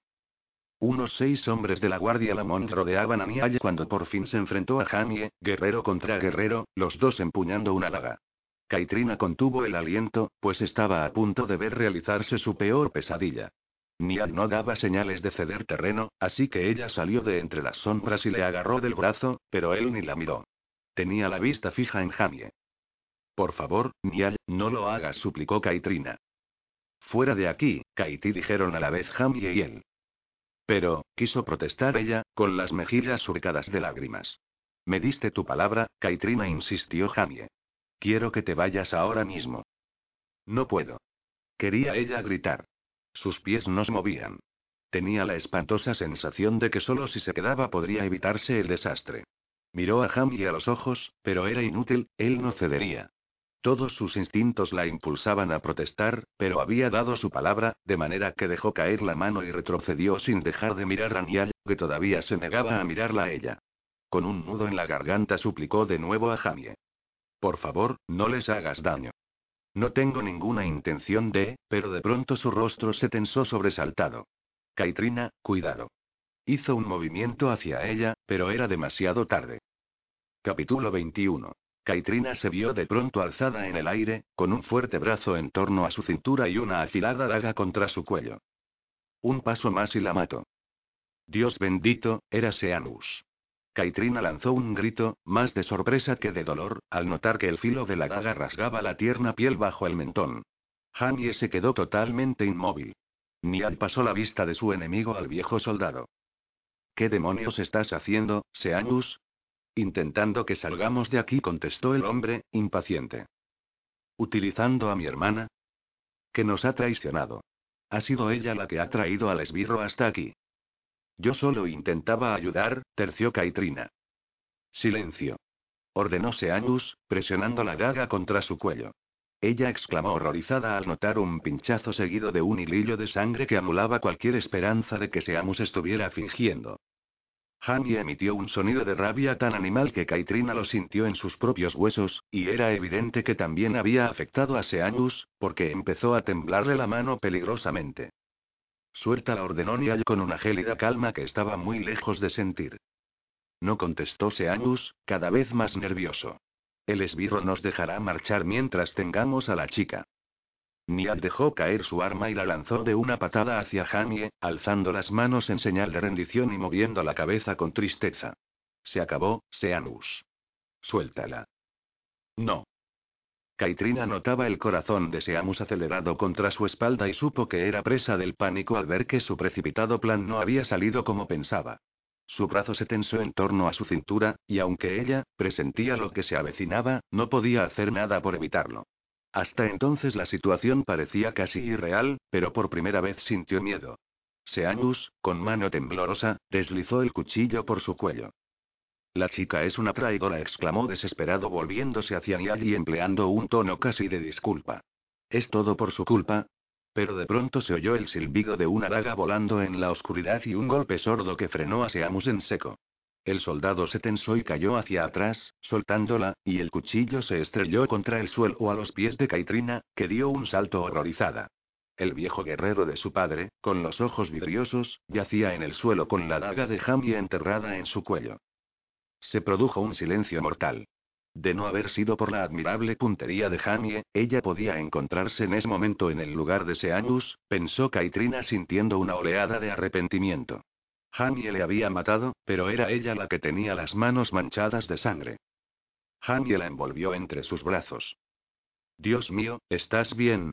Unos seis hombres de la Guardia Lamont rodeaban a Niall cuando por fin se enfrentó a Jamie, guerrero contra guerrero, los dos empuñando una daga. Kaitrina contuvo el aliento, pues estaba a punto de ver realizarse su peor pesadilla. Niall no daba señales de ceder terreno, así que ella salió de entre las sombras y le agarró del brazo, pero él ni la miró. Tenía la vista fija en Jamie. Por favor, Niall, no lo hagas, suplicó Kaitrina. Fuera de aquí, Kaiti dijeron a la vez Jamie y él. Pero, quiso protestar ella, con las mejillas surcadas de lágrimas. Me diste tu palabra, Kaitrina insistió Jamie. Quiero que te vayas ahora mismo. No puedo. Quería ella gritar. Sus pies no se movían. Tenía la espantosa sensación de que solo si se quedaba podría evitarse el desastre. Miró a Jamie a los ojos, pero era inútil, él no cedería. Todos sus instintos la impulsaban a protestar, pero había dado su palabra, de manera que dejó caer la mano y retrocedió sin dejar de mirar a Niall, que todavía se negaba a mirarla a ella. Con un nudo en la garganta suplicó de nuevo a Jamie. Por favor, no les hagas daño. No tengo ninguna intención de, pero de pronto su rostro se tensó sobresaltado. Kaitrina, cuidado. Hizo un movimiento hacia ella, pero era demasiado tarde. Capítulo 21. Kaitrina se vio de pronto alzada en el aire, con un fuerte brazo en torno a su cintura y una afilada daga contra su cuello. Un paso más y la mato. Dios bendito, era Seanus. Kaitrina lanzó un grito, más de sorpresa que de dolor, al notar que el filo de la daga rasgaba la tierna piel bajo el mentón. Jamie se quedó totalmente inmóvil. Niall pasó la vista de su enemigo al viejo soldado. ¿Qué demonios estás haciendo, Seanus? Intentando que salgamos de aquí, contestó el hombre, impaciente. ¿Utilizando a mi hermana? Que nos ha traicionado. Ha sido ella la que ha traído al esbirro hasta aquí. Yo solo intentaba ayudar, terció Kaitrina. Silencio. Ordenó Seanus, presionando la daga contra su cuello. Ella exclamó horrorizada al notar un pinchazo seguido de un hilillo de sangre que anulaba cualquier esperanza de que Seamus estuviera fingiendo. Hani emitió un sonido de rabia tan animal que Kaitrina lo sintió en sus propios huesos, y era evidente que también había afectado a Seanus, porque empezó a temblarle la mano peligrosamente. Suelta la ordenó Niall con una gélida calma que estaba muy lejos de sentir. No contestó Seanus, cada vez más nervioso. El esbirro nos dejará marchar mientras tengamos a la chica. Niad dejó caer su arma y la lanzó de una patada hacia Janie, alzando las manos en señal de rendición y moviendo la cabeza con tristeza. Se acabó, Seanus. Suéltala. No. Kaitrina notaba el corazón de Seamus acelerado contra su espalda y supo que era presa del pánico al ver que su precipitado plan no había salido como pensaba. Su brazo se tensó en torno a su cintura, y aunque ella presentía lo que se avecinaba, no podía hacer nada por evitarlo. Hasta entonces la situación parecía casi irreal, pero por primera vez sintió miedo. Seanus, con mano temblorosa, deslizó el cuchillo por su cuello. La chica es una traidora, exclamó desesperado volviéndose hacia Niall y empleando un tono casi de disculpa. Es todo por su culpa, pero de pronto se oyó el silbido de una daga volando en la oscuridad y un golpe sordo que frenó a Seamus en seco. El soldado se tensó y cayó hacia atrás, soltándola, y el cuchillo se estrelló contra el suelo a los pies de Kaitrina, que dio un salto horrorizada. El viejo guerrero de su padre, con los ojos vidriosos, yacía en el suelo con la daga de Jamie enterrada en su cuello. Se produjo un silencio mortal. De no haber sido por la admirable puntería de Jamie, ella podía encontrarse en ese momento en el lugar de Seanus, pensó Kaitrina sintiendo una oleada de arrepentimiento. Jamie le había matado, pero era ella la que tenía las manos manchadas de sangre. Jamie la envolvió entre sus brazos. Dios mío, ¿estás bien?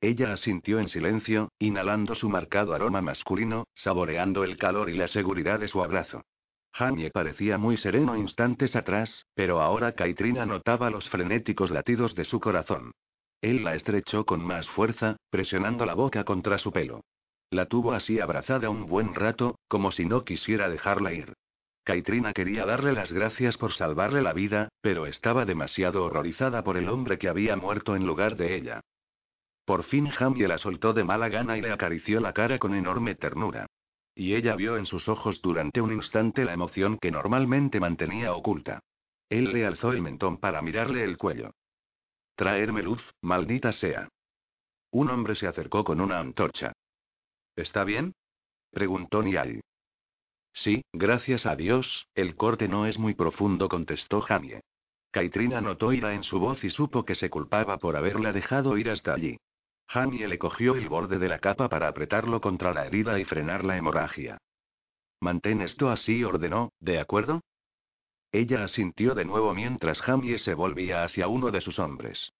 Ella asintió en silencio, inhalando su marcado aroma masculino, saboreando el calor y la seguridad de su abrazo. Jamie parecía muy sereno instantes atrás, pero ahora Kaitrina notaba los frenéticos latidos de su corazón. Él la estrechó con más fuerza, presionando la boca contra su pelo. La tuvo así abrazada un buen rato, como si no quisiera dejarla ir. Kaitrina quería darle las gracias por salvarle la vida, pero estaba demasiado horrorizada por el hombre que había muerto en lugar de ella. Por fin Jamie la soltó de mala gana y le acarició la cara con enorme ternura. Y ella vio en sus ojos durante un instante la emoción que normalmente mantenía oculta. Él le alzó el mentón para mirarle el cuello. Traerme luz, maldita sea. Un hombre se acercó con una antorcha. ¿Está bien? preguntó Niall. Sí, gracias a Dios, el corte no es muy profundo, contestó Jamie. Kaitrina notó ira en su voz y supo que se culpaba por haberla dejado ir hasta allí. Jamie le cogió el borde de la capa para apretarlo contra la herida y frenar la hemorragia. Mantén esto así, ordenó, ¿de acuerdo? Ella asintió de nuevo mientras Jamie se volvía hacia uno de sus hombres.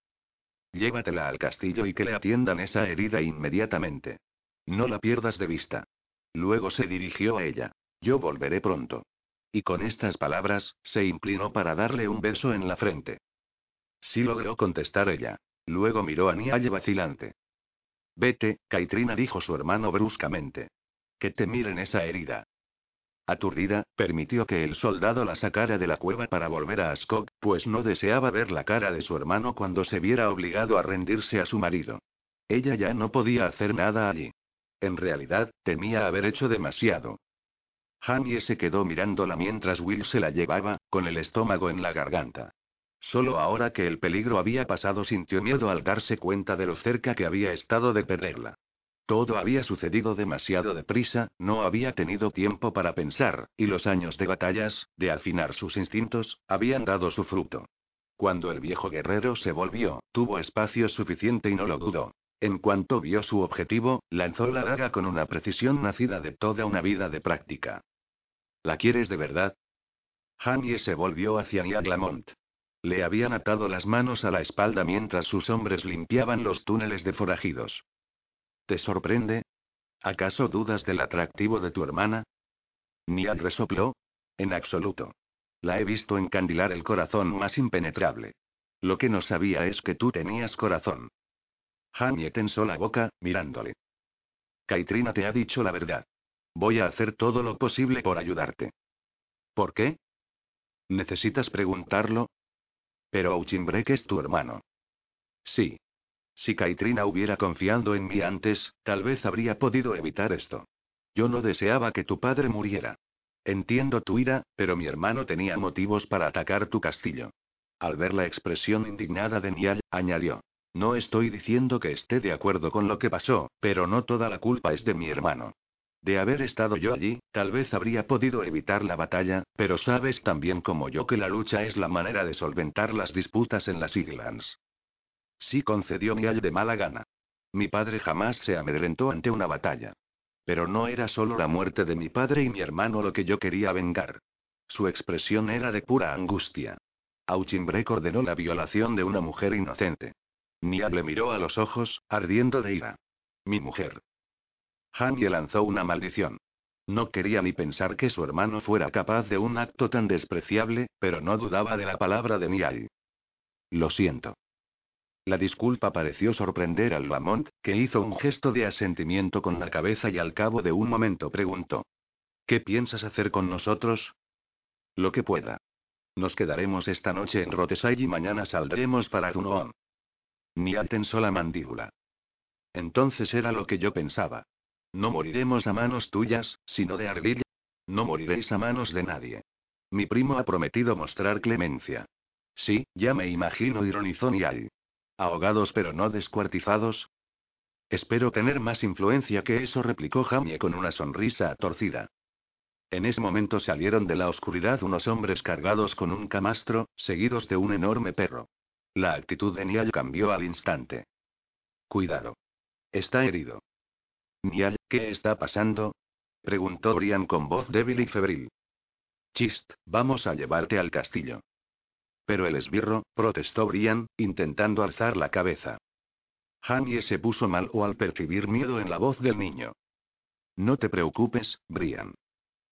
Llévatela al castillo y que le atiendan esa herida inmediatamente. No la pierdas de vista. Luego se dirigió a ella. Yo volveré pronto. Y con estas palabras, se inclinó para darle un beso en la frente. Sí logró contestar ella. Luego miró a Nialle vacilante. Vete, Kaitrina dijo su hermano bruscamente. Que te miren esa herida. Aturdida, permitió que el soldado la sacara de la cueva para volver a Ascot, pues no deseaba ver la cara de su hermano cuando se viera obligado a rendirse a su marido. Ella ya no podía hacer nada allí. En realidad, temía haber hecho demasiado. Jamie se quedó mirándola mientras Will se la llevaba, con el estómago en la garganta. Solo ahora que el peligro había pasado sintió miedo al darse cuenta de lo cerca que había estado de perderla. Todo había sucedido demasiado deprisa, no había tenido tiempo para pensar, y los años de batallas, de afinar sus instintos, habían dado su fruto. Cuando el viejo guerrero se volvió, tuvo espacio suficiente y no lo dudó. En cuanto vio su objetivo, lanzó la daga con una precisión nacida de toda una vida de práctica. ¿La quieres de verdad? Jamie se volvió hacia Niaglamont. Le habían atado las manos a la espalda mientras sus hombres limpiaban los túneles de forajidos. ¿Te sorprende? ¿Acaso dudas del atractivo de tu hermana? Nial resopló. En absoluto. La he visto encandilar el corazón más impenetrable. Lo que no sabía es que tú tenías corazón. Jamie tensó la boca, mirándole. Kaitrina te ha dicho la verdad. Voy a hacer todo lo posible por ayudarte. ¿Por qué? ¿Necesitas preguntarlo? Pero Auchinbrek es tu hermano. Sí. Si Kaitrina hubiera confiado en mí antes, tal vez habría podido evitar esto. Yo no deseaba que tu padre muriera. Entiendo tu ira, pero mi hermano tenía motivos para atacar tu castillo. Al ver la expresión indignada de Niall, añadió. No estoy diciendo que esté de acuerdo con lo que pasó, pero no toda la culpa es de mi hermano. De haber estado yo allí, tal vez habría podido evitar la batalla, pero sabes también como yo que la lucha es la manera de solventar las disputas en las Islands. Sí concedió Niall de mala gana. Mi padre jamás se amedrentó ante una batalla. Pero no era solo la muerte de mi padre y mi hermano lo que yo quería vengar. Su expresión era de pura angustia. Auchinbrek ordenó la violación de una mujer inocente. Niall le miró a los ojos, ardiendo de ira. Mi mujer. Hanye lanzó una maldición. No quería ni pensar que su hermano fuera capaz de un acto tan despreciable, pero no dudaba de la palabra de Niall. Lo siento. La disculpa pareció sorprender al Lamont, que hizo un gesto de asentimiento con la cabeza y al cabo de un momento preguntó. ¿Qué piensas hacer con nosotros? Lo que pueda. Nos quedaremos esta noche en Rotesay y mañana saldremos para Dunoon. Nial tensó la mandíbula. Entonces era lo que yo pensaba. No moriremos a manos tuyas, sino de Ardilla. No moriréis a manos de nadie. Mi primo ha prometido mostrar clemencia. Sí, ya me imagino, ironizó Nial. Ahogados pero no descuartizados. Espero tener más influencia que eso, replicó Jamie con una sonrisa torcida. En ese momento salieron de la oscuridad unos hombres cargados con un camastro, seguidos de un enorme perro. La actitud de Niall cambió al instante. Cuidado. Está herido. Niall, ¿qué está pasando? preguntó Brian con voz débil y febril. Chist, vamos a llevarte al castillo. Pero el esbirro, protestó Brian, intentando alzar la cabeza. Hanye se puso mal o al percibir miedo en la voz del niño. No te preocupes, Brian.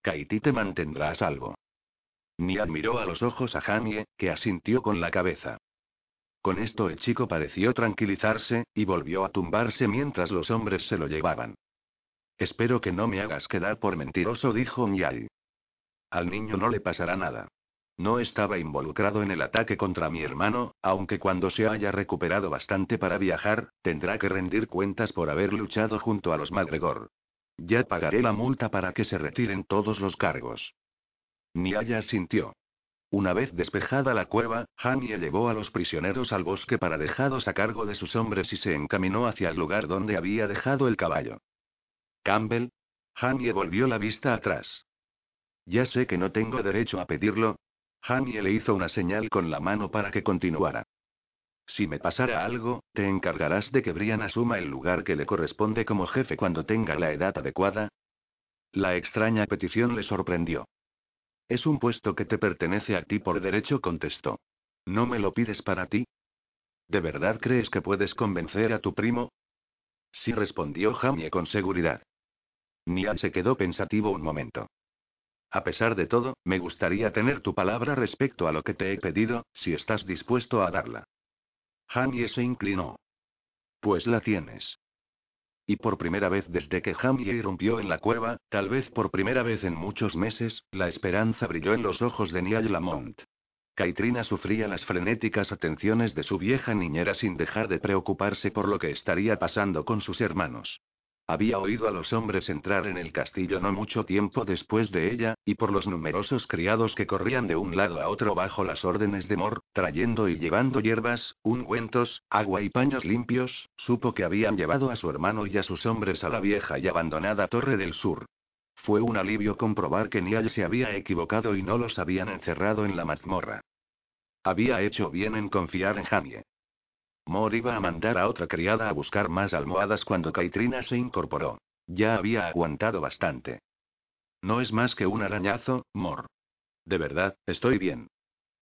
Kaiti te mantendrá a salvo. Niad miró a los ojos a Hanye, que asintió con la cabeza. Con esto el chico pareció tranquilizarse, y volvió a tumbarse mientras los hombres se lo llevaban. Espero que no me hagas quedar por mentiroso, dijo Nyai. Al niño no le pasará nada. No estaba involucrado en el ataque contra mi hermano, aunque cuando se haya recuperado bastante para viajar, tendrá que rendir cuentas por haber luchado junto a los MacGregor. Ya pagaré la multa para que se retiren todos los cargos. Niaya sintió. Una vez despejada la cueva, Hanye llevó a los prisioneros al bosque para dejados a cargo de sus hombres y se encaminó hacia el lugar donde había dejado el caballo. Campbell. Hanye volvió la vista atrás. Ya sé que no tengo derecho a pedirlo, Hanye le hizo una señal con la mano para que continuara. Si me pasara algo, te encargarás de que Brian asuma el lugar que le corresponde como jefe cuando tenga la edad adecuada. La extraña petición le sorprendió. Es un puesto que te pertenece a ti por derecho, contestó. ¿No me lo pides para ti? ¿De verdad crees que puedes convencer a tu primo? Sí, respondió Jamie con seguridad. Niall se quedó pensativo un momento. A pesar de todo, me gustaría tener tu palabra respecto a lo que te he pedido, si estás dispuesto a darla. Jamie se inclinó. Pues la tienes. Y por primera vez desde que Jamie irrumpió en la cueva, tal vez por primera vez en muchos meses, la esperanza brilló en los ojos de Niall Lamont. Caitrina sufría las frenéticas atenciones de su vieja niñera sin dejar de preocuparse por lo que estaría pasando con sus hermanos. Había oído a los hombres entrar en el castillo no mucho tiempo después de ella, y por los numerosos criados que corrían de un lado a otro bajo las órdenes de Mor, trayendo y llevando hierbas, ungüentos, agua y paños limpios, supo que habían llevado a su hermano y a sus hombres a la vieja y abandonada Torre del Sur. Fue un alivio comprobar que Niall se había equivocado y no los habían encerrado en la mazmorra. Había hecho bien en confiar en Jamie. Mor iba a mandar a otra criada a buscar más almohadas cuando Kaitrina se incorporó. Ya había aguantado bastante. No es más que un arañazo, Mor. De verdad, estoy bien.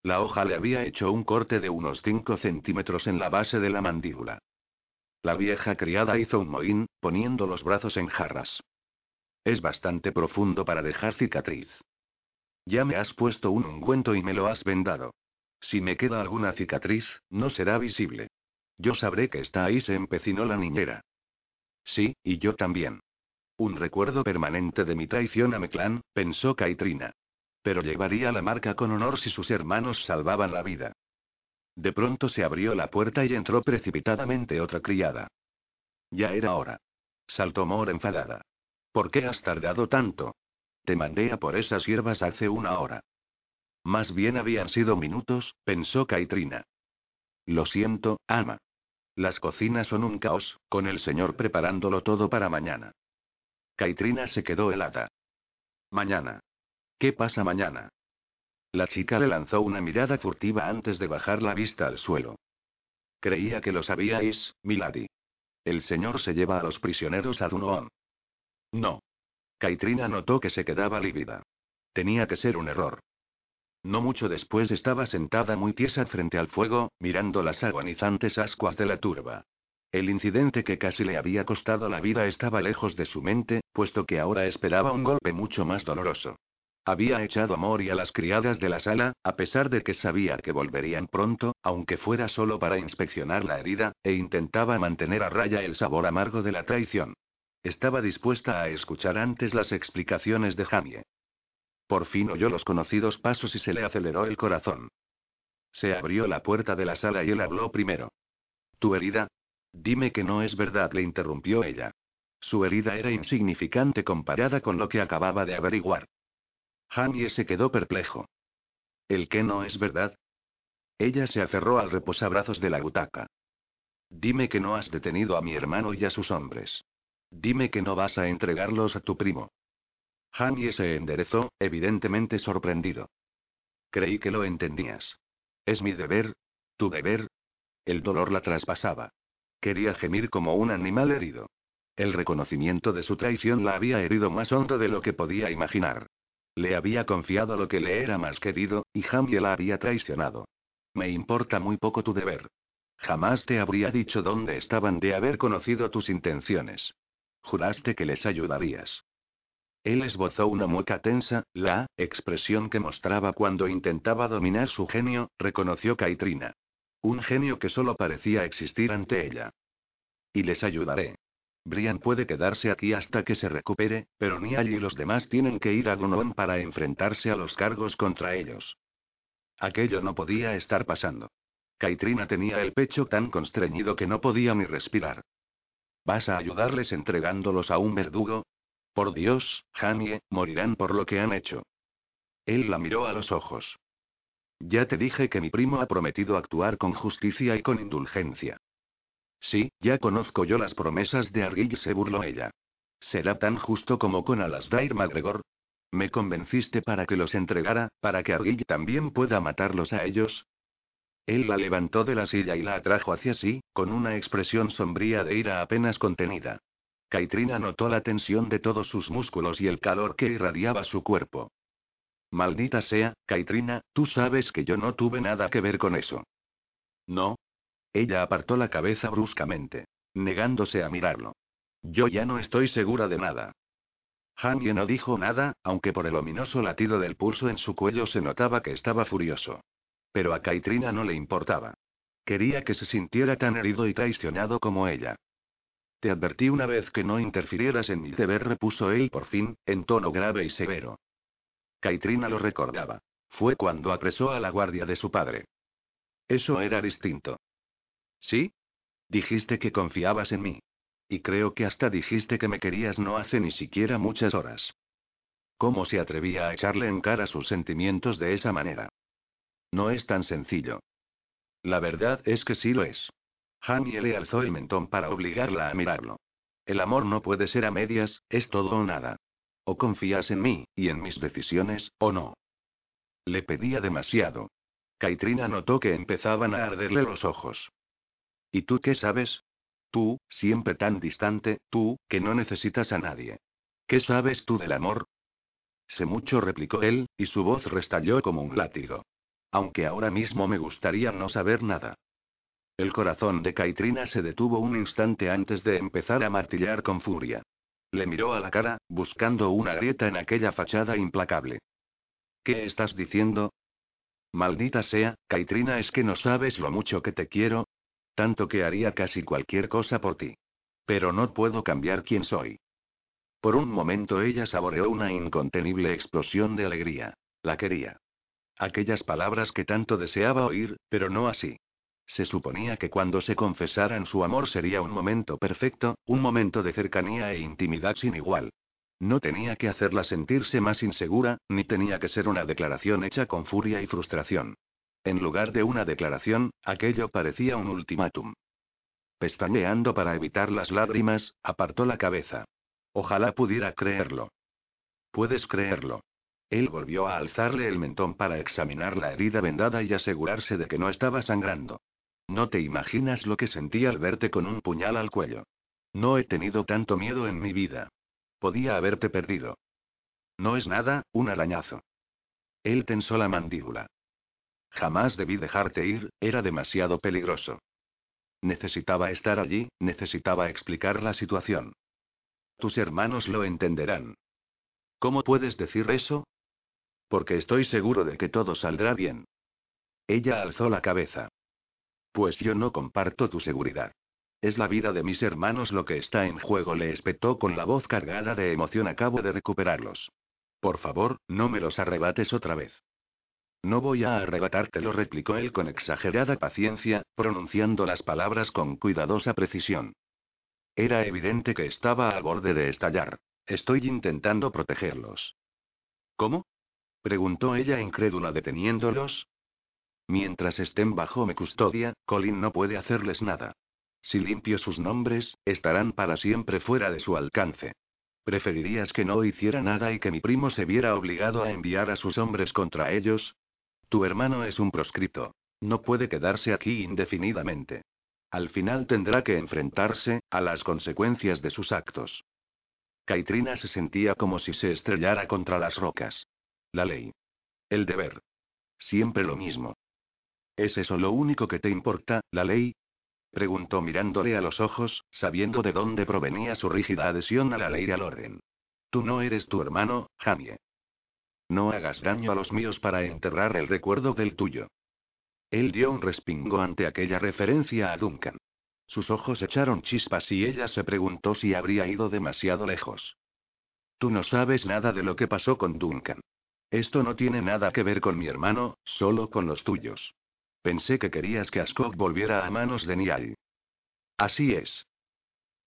La hoja le había hecho un corte de unos 5 centímetros en la base de la mandíbula. La vieja criada hizo un mohín, poniendo los brazos en jarras. Es bastante profundo para dejar cicatriz. Ya me has puesto un ungüento y me lo has vendado. Si me queda alguna cicatriz, no será visible. Yo sabré que está ahí, se empecinó la niñera. Sí, y yo también. Un recuerdo permanente de mi traición a mi clan, pensó Kaitrina. Pero llevaría la marca con honor si sus hermanos salvaban la vida. De pronto se abrió la puerta y entró precipitadamente otra criada. Ya era hora. Saltó Mor enfadada. ¿Por qué has tardado tanto? Te mandé a por esas hierbas hace una hora. Más bien habían sido minutos, pensó Kaitrina. Lo siento, ama. Las cocinas son un caos, con el señor preparándolo todo para mañana. Kaitrina se quedó helada. Mañana. ¿Qué pasa mañana? La chica le lanzó una mirada furtiva antes de bajar la vista al suelo. Creía que lo sabíais, Milady. El señor se lleva a los prisioneros a Dunoon. No. Kaitrina notó que se quedaba lívida. Tenía que ser un error. No mucho después estaba sentada muy tiesa frente al fuego, mirando las agonizantes ascuas de la turba. El incidente que casi le había costado la vida estaba lejos de su mente, puesto que ahora esperaba un golpe mucho más doloroso. Había echado a Mori a las criadas de la sala, a pesar de que sabía que volverían pronto, aunque fuera solo para inspeccionar la herida, e intentaba mantener a raya el sabor amargo de la traición. Estaba dispuesta a escuchar antes las explicaciones de Jamie. Por fin oyó los conocidos pasos y se le aceleró el corazón. Se abrió la puerta de la sala y él habló primero. ¿Tu herida? Dime que no es verdad, le interrumpió ella. Su herida era insignificante comparada con lo que acababa de averiguar. Jamie se quedó perplejo. ¿El qué no es verdad? Ella se aferró al reposabrazos de la butaca. Dime que no has detenido a mi hermano y a sus hombres. Dime que no vas a entregarlos a tu primo. Jamie se enderezó, evidentemente sorprendido. Creí que lo entendías. ¿Es mi deber? ¿Tu deber? El dolor la traspasaba. Quería gemir como un animal herido. El reconocimiento de su traición la había herido más hondo de lo que podía imaginar. Le había confiado lo que le era más querido, y Jamie la había traicionado. Me importa muy poco tu deber. Jamás te habría dicho dónde estaban de haber conocido tus intenciones. Juraste que les ayudarías. Él esbozó una mueca tensa, la expresión que mostraba cuando intentaba dominar su genio, reconoció Kaitrina. Un genio que solo parecía existir ante ella. Y les ayudaré. Brian puede quedarse aquí hasta que se recupere, pero ni allí los demás tienen que ir a Gunon para enfrentarse a los cargos contra ellos. Aquello no podía estar pasando. Kaitrina tenía el pecho tan constreñido que no podía ni respirar. ¿Vas a ayudarles entregándolos a un verdugo? Por Dios, Jamie, morirán por lo que han hecho. Él la miró a los ojos. Ya te dije que mi primo ha prometido actuar con justicia y con indulgencia. Sí, ya conozco yo las promesas de Argyll, se burló ella. ¿Será tan justo como con Alasdair MacGregor? ¿Me convenciste para que los entregara, para que Argyll también pueda matarlos a ellos? Él la levantó de la silla y la atrajo hacia sí, con una expresión sombría de ira apenas contenida. Kaitrina notó la tensión de todos sus músculos y el calor que irradiaba su cuerpo. Maldita sea, Kaitrina, tú sabes que yo no tuve nada que ver con eso. No, ella apartó la cabeza bruscamente, negándose a mirarlo. Yo ya no estoy segura de nada. Hange no dijo nada, aunque por el ominoso latido del pulso en su cuello se notaba que estaba furioso. Pero a Kaitrina no le importaba. Quería que se sintiera tan herido y traicionado como ella. Te advertí una vez que no interfirieras en mi deber, repuso él por fin, en tono grave y severo. Kaitrina lo recordaba. Fue cuando apresó a la guardia de su padre. Eso era distinto. ¿Sí? Dijiste que confiabas en mí. Y creo que hasta dijiste que me querías no hace ni siquiera muchas horas. ¿Cómo se atrevía a echarle en cara sus sentimientos de esa manera? No es tan sencillo. La verdad es que sí lo es. Jamie le alzó el mentón para obligarla a mirarlo. El amor no puede ser a medias, es todo o nada. O confías en mí, y en mis decisiones, o no. Le pedía demasiado. Kaitrina notó que empezaban a arderle los ojos. ¿Y tú qué sabes? Tú, siempre tan distante, tú, que no necesitas a nadie. ¿Qué sabes tú del amor? Sé mucho, replicó él, y su voz restalló como un látigo. Aunque ahora mismo me gustaría no saber nada. El corazón de Kaitrina se detuvo un instante antes de empezar a martillar con furia. Le miró a la cara, buscando una grieta en aquella fachada implacable. ¿Qué estás diciendo? Maldita sea, Kaitrina, es que no sabes lo mucho que te quiero, tanto que haría casi cualquier cosa por ti. Pero no puedo cambiar quién soy. Por un momento ella saboreó una incontenible explosión de alegría. La quería. Aquellas palabras que tanto deseaba oír, pero no así. Se suponía que cuando se confesaran su amor sería un momento perfecto, un momento de cercanía e intimidad sin igual. No tenía que hacerla sentirse más insegura, ni tenía que ser una declaración hecha con furia y frustración. En lugar de una declaración, aquello parecía un ultimátum. Pestañeando para evitar las lágrimas, apartó la cabeza. Ojalá pudiera creerlo. Puedes creerlo. Él volvió a alzarle el mentón para examinar la herida vendada y asegurarse de que no estaba sangrando. No te imaginas lo que sentí al verte con un puñal al cuello. No he tenido tanto miedo en mi vida. Podía haberte perdido. No es nada, un arañazo. Él tensó la mandíbula. Jamás debí dejarte ir, era demasiado peligroso. Necesitaba estar allí, necesitaba explicar la situación. Tus hermanos lo entenderán. ¿Cómo puedes decir eso? Porque estoy seguro de que todo saldrá bien. Ella alzó la cabeza. Pues yo no comparto tu seguridad. Es la vida de mis hermanos lo que está en juego, le espetó con la voz cargada de emoción. Acabo de recuperarlos. Por favor, no me los arrebates otra vez. No voy a arrebatártelo, replicó él con exagerada paciencia, pronunciando las palabras con cuidadosa precisión. Era evidente que estaba al borde de estallar. Estoy intentando protegerlos. ¿Cómo? preguntó ella incrédula deteniéndolos. Mientras estén bajo mi custodia, Colin no puede hacerles nada. Si limpio sus nombres, estarán para siempre fuera de su alcance. ¿Preferirías que no hiciera nada y que mi primo se viera obligado a enviar a sus hombres contra ellos? Tu hermano es un proscripto. No puede quedarse aquí indefinidamente. Al final tendrá que enfrentarse a las consecuencias de sus actos. Caitrina se sentía como si se estrellara contra las rocas. La ley. El deber. Siempre lo mismo. ¿Es eso lo único que te importa, la ley? Preguntó mirándole a los ojos, sabiendo de dónde provenía su rígida adhesión a la ley y al orden. Tú no eres tu hermano, Jamie. No hagas daño a los míos para enterrar el recuerdo del tuyo. Él dio un respingo ante aquella referencia a Duncan. Sus ojos echaron chispas y ella se preguntó si habría ido demasiado lejos. Tú no sabes nada de lo que pasó con Duncan. Esto no tiene nada que ver con mi hermano, solo con los tuyos. Pensé que querías que Ascot volviera a manos de Niall. Así es.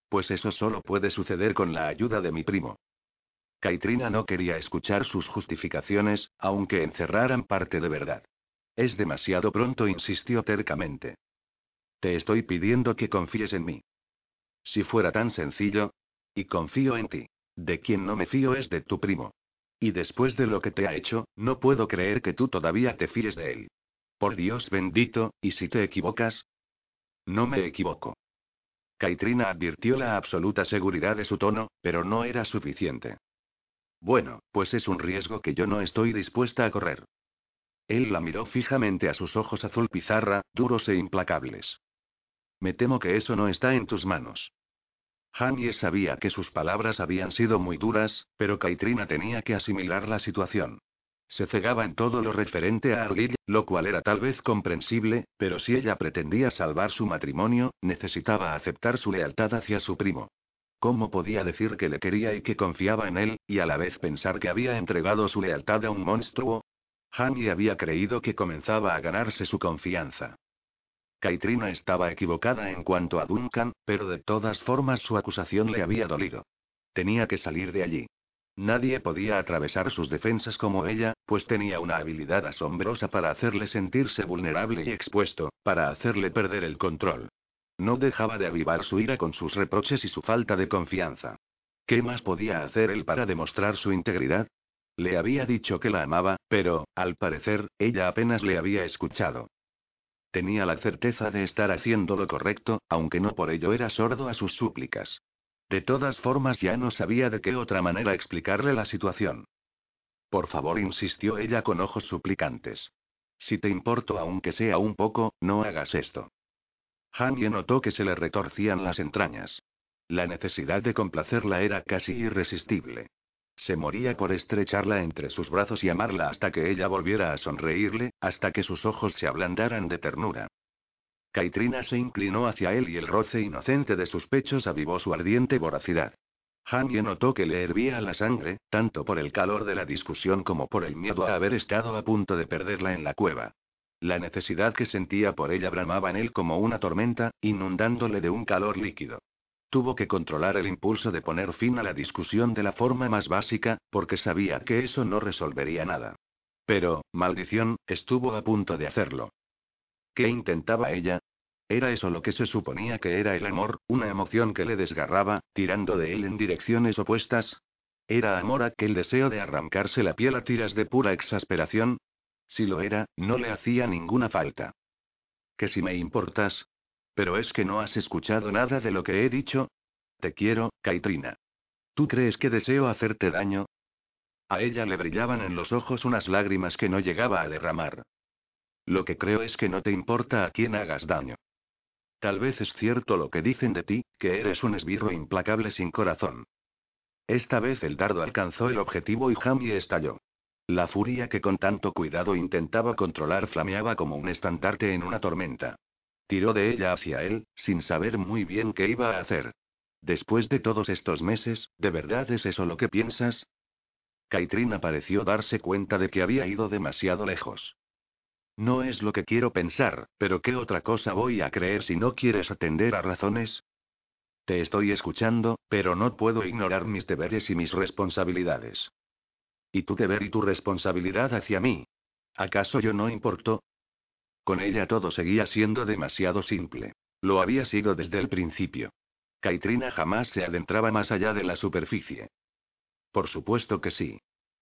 Pues eso solo puede suceder con la ayuda de mi primo. Caitrina no quería escuchar sus justificaciones, aunque encerraran parte de verdad. Es demasiado pronto, insistió tercamente. Te estoy pidiendo que confíes en mí. Si fuera tan sencillo. Y confío en ti. De quien no me fío es de tu primo. Y después de lo que te ha hecho, no puedo creer que tú todavía te fíes de él. Por Dios bendito, ¿y si te equivocas? No me equivoco. Caitrina advirtió la absoluta seguridad de su tono, pero no era suficiente. Bueno, pues es un riesgo que yo no estoy dispuesta a correr. Él la miró fijamente a sus ojos azul pizarra, duros e implacables. Me temo que eso no está en tus manos. Jamie sabía que sus palabras habían sido muy duras, pero Caitrina tenía que asimilar la situación. Se cegaba en todo lo referente a Argyll, lo cual era tal vez comprensible, pero si ella pretendía salvar su matrimonio, necesitaba aceptar su lealtad hacia su primo. ¿Cómo podía decir que le quería y que confiaba en él, y a la vez pensar que había entregado su lealtad a un monstruo? Jamie había creído que comenzaba a ganarse su confianza. Caitrina estaba equivocada en cuanto a Duncan, pero de todas formas su acusación le había dolido. Tenía que salir de allí. Nadie podía atravesar sus defensas como ella, pues tenía una habilidad asombrosa para hacerle sentirse vulnerable y expuesto, para hacerle perder el control. No dejaba de avivar su ira con sus reproches y su falta de confianza. ¿Qué más podía hacer él para demostrar su integridad? Le había dicho que la amaba, pero, al parecer, ella apenas le había escuchado. Tenía la certeza de estar haciendo lo correcto, aunque no por ello era sordo a sus súplicas. De todas formas ya no sabía de qué otra manera explicarle la situación. Por favor, insistió ella con ojos suplicantes. Si te importo aunque sea un poco, no hagas esto. Hanye notó que se le retorcían las entrañas. La necesidad de complacerla era casi irresistible. Se moría por estrecharla entre sus brazos y amarla hasta que ella volviera a sonreírle, hasta que sus ojos se ablandaran de ternura. Caitrina se inclinó hacia él y el roce inocente de sus pechos avivó su ardiente voracidad. Jamie notó que le hervía la sangre, tanto por el calor de la discusión como por el miedo a haber estado a punto de perderla en la cueva. La necesidad que sentía por ella bramaba en él como una tormenta, inundándole de un calor líquido. Tuvo que controlar el impulso de poner fin a la discusión de la forma más básica, porque sabía que eso no resolvería nada. Pero, maldición, estuvo a punto de hacerlo. ¿Qué intentaba ella? ¿Era eso lo que se suponía que era el amor, una emoción que le desgarraba, tirando de él en direcciones opuestas? ¿Era amor aquel deseo de arrancarse la piel a tiras de pura exasperación? Si lo era, no le hacía ninguna falta. ¿Que si me importas? Pero es que no has escuchado nada de lo que he dicho. Te quiero, Kaitrina. ¿Tú crees que deseo hacerte daño? A ella le brillaban en los ojos unas lágrimas que no llegaba a derramar. Lo que creo es que no te importa a quién hagas daño. Tal vez es cierto lo que dicen de ti, que eres un esbirro implacable sin corazón. Esta vez el dardo alcanzó el objetivo y Jamie estalló. La furia que con tanto cuidado intentaba controlar flameaba como un estandarte en una tormenta. Tiró de ella hacia él, sin saber muy bien qué iba a hacer. Después de todos estos meses, ¿de verdad es eso lo que piensas? Caitrina pareció darse cuenta de que había ido demasiado lejos. No es lo que quiero pensar, pero ¿qué otra cosa voy a creer si no quieres atender a razones? Te estoy escuchando, pero no puedo ignorar mis deberes y mis responsabilidades. ¿Y tu deber y tu responsabilidad hacia mí? ¿Acaso yo no importo? Con ella todo seguía siendo demasiado simple. Lo había sido desde el principio. Caitrina jamás se adentraba más allá de la superficie. Por supuesto que sí.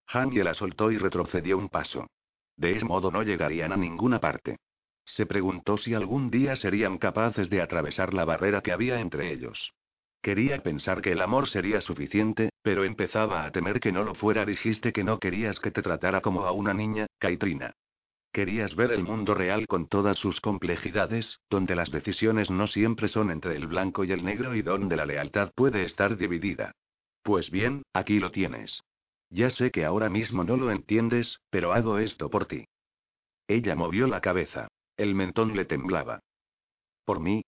Hange la soltó y retrocedió un paso. De ese modo no llegarían a ninguna parte. Se preguntó si algún día serían capaces de atravesar la barrera que había entre ellos. Quería pensar que el amor sería suficiente, pero empezaba a temer que no lo fuera. Dijiste que no querías que te tratara como a una niña, Caitrina. Querías ver el mundo real con todas sus complejidades, donde las decisiones no siempre son entre el blanco y el negro y donde la lealtad puede estar dividida. Pues bien, aquí lo tienes. Ya sé que ahora mismo no lo entiendes, pero hago esto por ti. Ella movió la cabeza. El mentón le temblaba. ¿Por mí?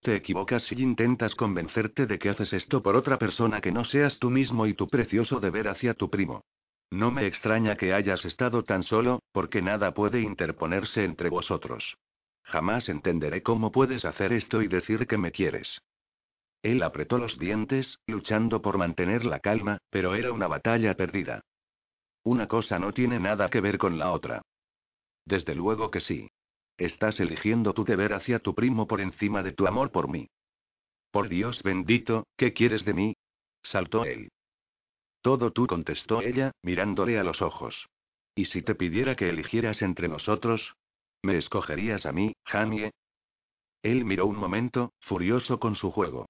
Te equivocas si intentas convencerte de que haces esto por otra persona que no seas tú mismo y tu precioso deber hacia tu primo. No me extraña que hayas estado tan solo, porque nada puede interponerse entre vosotros. Jamás entenderé cómo puedes hacer esto y decir que me quieres. Él apretó los dientes, luchando por mantener la calma, pero era una batalla perdida. Una cosa no tiene nada que ver con la otra. Desde luego que sí. Estás eligiendo tu deber hacia tu primo por encima de tu amor por mí. Por Dios bendito, ¿qué quieres de mí? saltó él. Todo tú contestó ella, mirándole a los ojos. ¿Y si te pidiera que eligieras entre nosotros? ¿Me escogerías a mí, Jamie? Él miró un momento, furioso con su juego.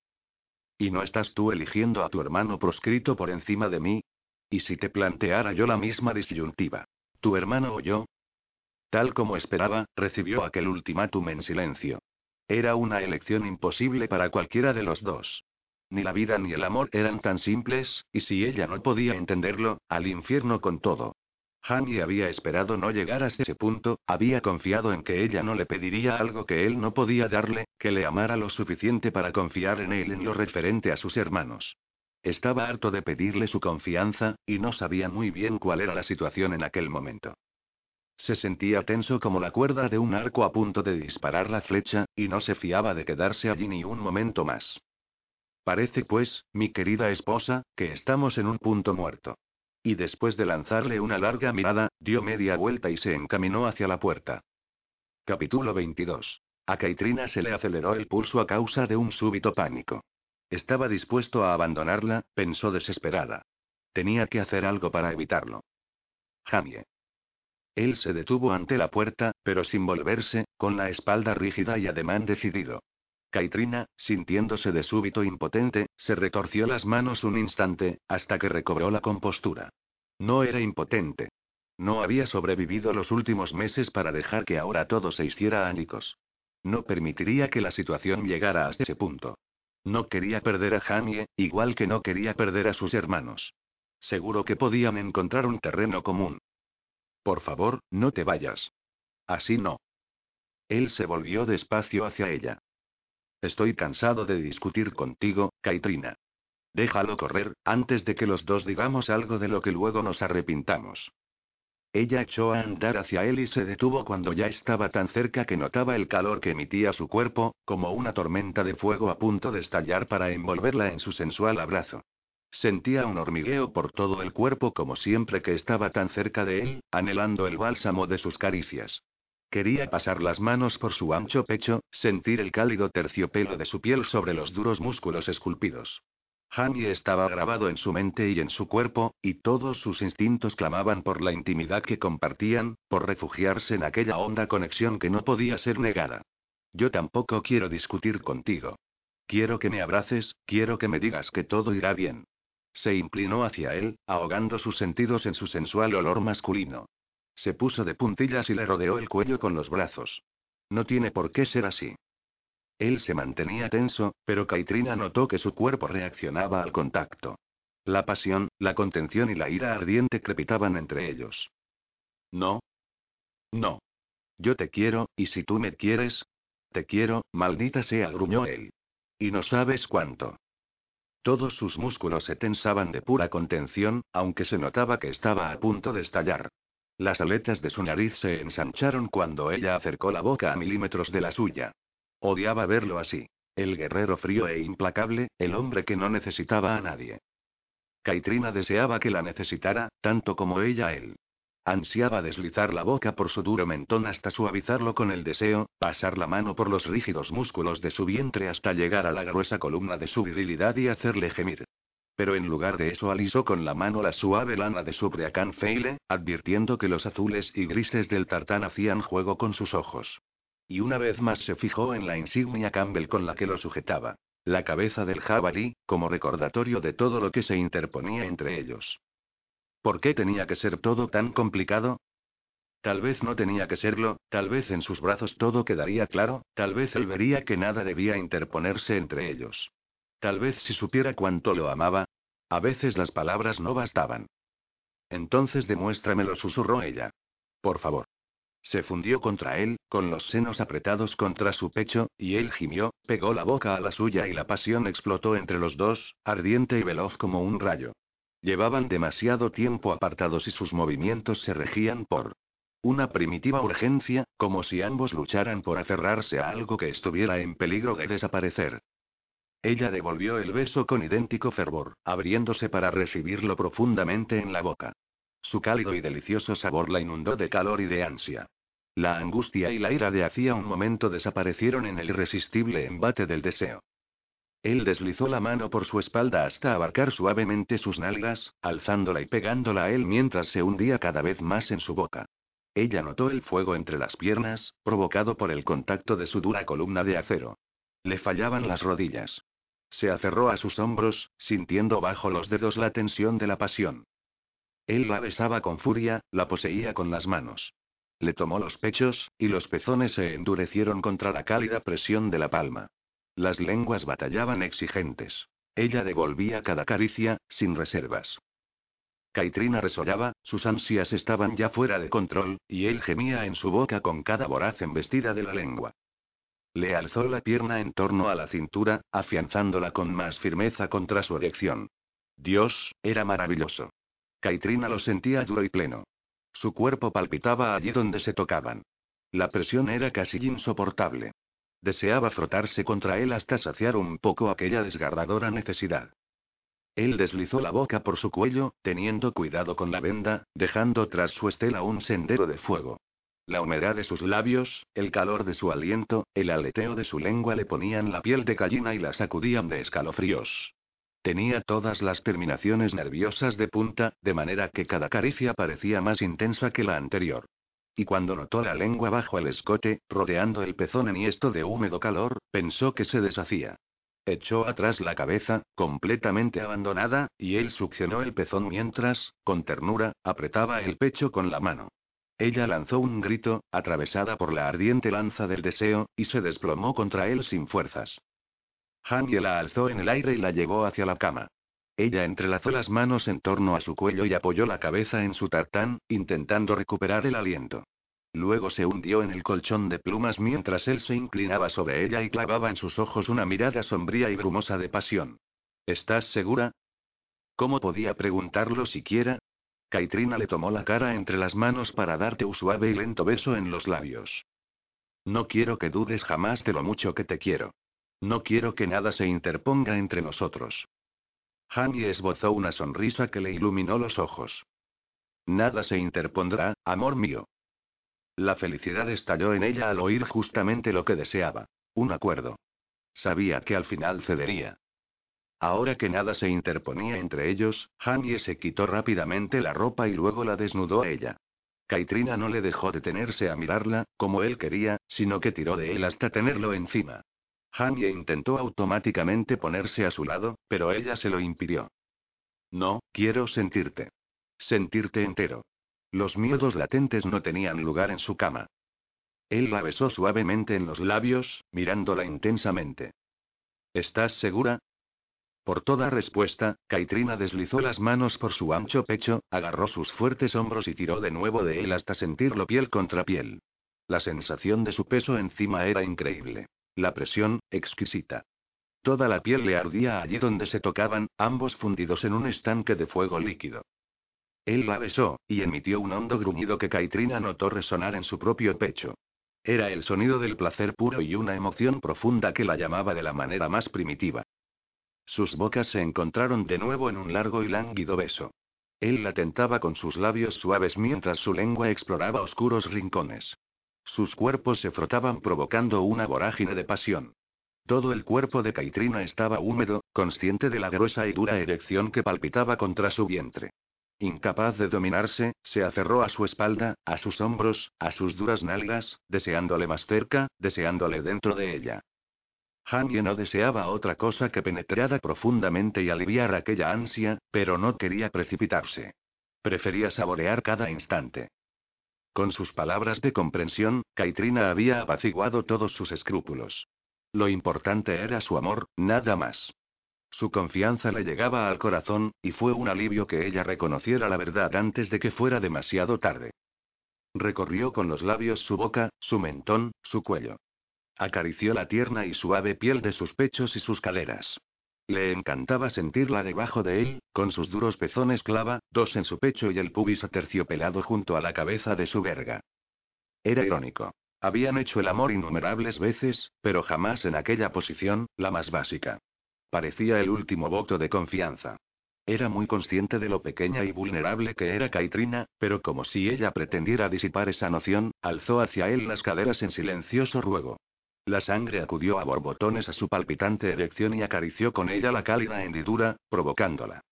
¿Y no estás tú eligiendo a tu hermano proscrito por encima de mí? ¿Y si te planteara yo la misma disyuntiva? ¿Tu hermano o yo? Tal como esperaba, recibió aquel ultimátum en silencio. Era una elección imposible para cualquiera de los dos. Ni la vida ni el amor eran tan simples, y si ella no podía entenderlo, al infierno con todo. Hanny había esperado no llegar a ese punto, había confiado en que ella no le pediría algo que él no podía darle, que le amara lo suficiente para confiar en él en lo referente a sus hermanos. Estaba harto de pedirle su confianza, y no sabía muy bien cuál era la situación en aquel momento. Se sentía tenso como la cuerda de un arco a punto de disparar la flecha, y no se fiaba de quedarse allí ni un momento más. Parece pues, mi querida esposa, que estamos en un punto muerto. Y después de lanzarle una larga mirada, dio media vuelta y se encaminó hacia la puerta. Capítulo 22. A Caitrina se le aceleró el pulso a causa de un súbito pánico. Estaba dispuesto a abandonarla, pensó desesperada. Tenía que hacer algo para evitarlo. Jamie. Él se detuvo ante la puerta, pero sin volverse, con la espalda rígida y ademán decidido. Caitrina, sintiéndose de súbito impotente, se retorció las manos un instante, hasta que recobró la compostura. No era impotente. No había sobrevivido los últimos meses para dejar que ahora todo se hiciera ánicos. No permitiría que la situación llegara a ese punto. No quería perder a Jamie, igual que no quería perder a sus hermanos. Seguro que podían encontrar un terreno común. Por favor, no te vayas. Así no. Él se volvió despacio hacia ella. Estoy cansado de discutir contigo, Caitrina. Déjalo correr, antes de que los dos digamos algo de lo que luego nos arrepintamos. Ella echó a andar hacia él y se detuvo cuando ya estaba tan cerca que notaba el calor que emitía su cuerpo, como una tormenta de fuego a punto de estallar para envolverla en su sensual abrazo. Sentía un hormigueo por todo el cuerpo como siempre que estaba tan cerca de él, anhelando el bálsamo de sus caricias. Quería pasar las manos por su ancho pecho, sentir el cálido terciopelo de su piel sobre los duros músculos esculpidos. Hanny estaba grabado en su mente y en su cuerpo, y todos sus instintos clamaban por la intimidad que compartían, por refugiarse en aquella honda conexión que no podía ser negada. Yo tampoco quiero discutir contigo. Quiero que me abraces, quiero que me digas que todo irá bien. Se inclinó hacia él, ahogando sus sentidos en su sensual olor masculino. Se puso de puntillas y le rodeó el cuello con los brazos. No tiene por qué ser así. Él se mantenía tenso, pero Caitrina notó que su cuerpo reaccionaba al contacto. La pasión, la contención y la ira ardiente crepitaban entre ellos. No. No. Yo te quiero, y si tú me quieres. Te quiero, maldita sea, gruñó él. Y no sabes cuánto. Todos sus músculos se tensaban de pura contención, aunque se notaba que estaba a punto de estallar. Las aletas de su nariz se ensancharon cuando ella acercó la boca a milímetros de la suya. Odiaba verlo así. El guerrero frío e implacable, el hombre que no necesitaba a nadie. Caitrina deseaba que la necesitara, tanto como ella él. Ansiaba deslizar la boca por su duro mentón hasta suavizarlo con el deseo, pasar la mano por los rígidos músculos de su vientre hasta llegar a la gruesa columna de su virilidad y hacerle gemir. Pero en lugar de eso alisó con la mano la suave lana de su breacán feile, advirtiendo que los azules y grises del tartán hacían juego con sus ojos. Y una vez más se fijó en la insignia Campbell con la que lo sujetaba. La cabeza del jabalí, como recordatorio de todo lo que se interponía entre ellos. ¿Por qué tenía que ser todo tan complicado? Tal vez no tenía que serlo, tal vez en sus brazos todo quedaría claro, tal vez él vería que nada debía interponerse entre ellos. Tal vez si supiera cuánto lo amaba. A veces las palabras no bastaban. Entonces demuéstramelo, susurró ella. Por favor. Se fundió contra él, con los senos apretados contra su pecho, y él gimió, pegó la boca a la suya y la pasión explotó entre los dos, ardiente y veloz como un rayo. Llevaban demasiado tiempo apartados y sus movimientos se regían por una primitiva urgencia, como si ambos lucharan por aferrarse a algo que estuviera en peligro de desaparecer. Ella devolvió el beso con idéntico fervor, abriéndose para recibirlo profundamente en la boca. Su cálido y delicioso sabor la inundó de calor y de ansia. La angustia y la ira de hacía un momento desaparecieron en el irresistible embate del deseo. Él deslizó la mano por su espalda hasta abarcar suavemente sus nalgas, alzándola y pegándola a él mientras se hundía cada vez más en su boca. Ella notó el fuego entre las piernas, provocado por el contacto de su dura columna de acero. Le fallaban las rodillas. Se aferró a sus hombros, sintiendo bajo los dedos la tensión de la pasión. Él la besaba con furia, la poseía con las manos. Le tomó los pechos, y los pezones se endurecieron contra la cálida presión de la palma. Las lenguas batallaban exigentes. Ella devolvía cada caricia, sin reservas. Caitrina resollaba, sus ansias estaban ya fuera de control, y él gemía en su boca con cada voraz embestida de la lengua. Le alzó la pierna en torno a la cintura, afianzándola con más firmeza contra su erección. Dios, era maravilloso. Caitrina lo sentía duro y pleno. Su cuerpo palpitaba allí donde se tocaban. La presión era casi insoportable. Deseaba frotarse contra él hasta saciar un poco aquella desgarradora necesidad. Él deslizó la boca por su cuello, teniendo cuidado con la venda, dejando tras su estela un sendero de fuego. La humedad de sus labios, el calor de su aliento, el aleteo de su lengua le ponían la piel de gallina y la sacudían de escalofríos. Tenía todas las terminaciones nerviosas de punta, de manera que cada caricia parecía más intensa que la anterior. Y cuando notó la lengua bajo el escote, rodeando el pezón enhiesto de húmedo calor, pensó que se deshacía. Echó atrás la cabeza, completamente abandonada, y él succionó el pezón mientras, con ternura, apretaba el pecho con la mano. Ella lanzó un grito, atravesada por la ardiente lanza del deseo, y se desplomó contra él sin fuerzas. Hange la alzó en el aire y la llevó hacia la cama. Ella entrelazó las manos en torno a su cuello y apoyó la cabeza en su tartán, intentando recuperar el aliento. Luego se hundió en el colchón de plumas mientras él se inclinaba sobre ella y clavaba en sus ojos una mirada sombría y brumosa de pasión. ¿Estás segura? ¿Cómo podía preguntarlo siquiera? Kaitrina le tomó la cara entre las manos para darte un suave y lento beso en los labios. No quiero que dudes jamás de lo mucho que te quiero. No quiero que nada se interponga entre nosotros. Hani esbozó una sonrisa que le iluminó los ojos. Nada se interpondrá, amor mío. La felicidad estalló en ella al oír justamente lo que deseaba. Un acuerdo. Sabía que al final cedería. Ahora que nada se interponía entre ellos, Hanye se quitó rápidamente la ropa y luego la desnudó a ella. Kaitrina no le dejó detenerse a mirarla, como él quería, sino que tiró de él hasta tenerlo encima. Hanye intentó automáticamente ponerse a su lado, pero ella se lo impidió. No, quiero sentirte. Sentirte entero. Los miedos latentes no tenían lugar en su cama. Él la besó suavemente en los labios, mirándola intensamente. ¿Estás segura? Por toda respuesta, Kaitrina deslizó las manos por su ancho pecho, agarró sus fuertes hombros y tiró de nuevo de él hasta sentirlo piel contra piel. La sensación de su peso encima era increíble. La presión, exquisita. Toda la piel le ardía allí donde se tocaban, ambos fundidos en un estanque de fuego líquido. Él la besó, y emitió un hondo gruñido que Kaitrina notó resonar en su propio pecho. Era el sonido del placer puro y una emoción profunda que la llamaba de la manera más primitiva. Sus bocas se encontraron de nuevo en un largo y lánguido beso. Él la tentaba con sus labios suaves mientras su lengua exploraba oscuros rincones. Sus cuerpos se frotaban provocando una vorágine de pasión. Todo el cuerpo de Kaitrina estaba húmedo, consciente de la gruesa y dura erección que palpitaba contra su vientre. Incapaz de dominarse, se aferró a su espalda, a sus hombros, a sus duras nalgas, deseándole más cerca, deseándole dentro de ella. Hanye no deseaba otra cosa que penetrara profundamente y aliviar aquella ansia, pero no quería precipitarse. Prefería saborear cada instante. Con sus palabras de comprensión, Kaitrina había apaciguado todos sus escrúpulos. Lo importante era su amor, nada más. Su confianza le llegaba al corazón, y fue un alivio que ella reconociera la verdad antes de que fuera demasiado tarde. Recorrió con los labios su boca, su mentón, su cuello. Acarició la tierna y suave piel de sus pechos y sus caderas. Le encantaba sentirla debajo de él, con sus duros pezones clava, dos en su pecho y el pubis aterciopelado junto a la cabeza de su verga. Era irónico. Habían hecho el amor innumerables veces, pero jamás en aquella posición, la más básica. Parecía el último voto de confianza. Era muy consciente de lo pequeña y vulnerable que era Kaitrina, pero como si ella pretendiera disipar esa noción, alzó hacia él las caderas en silencioso ruego. La sangre acudió a borbotones a su palpitante erección y acarició con ella la cálida hendidura, provocándola.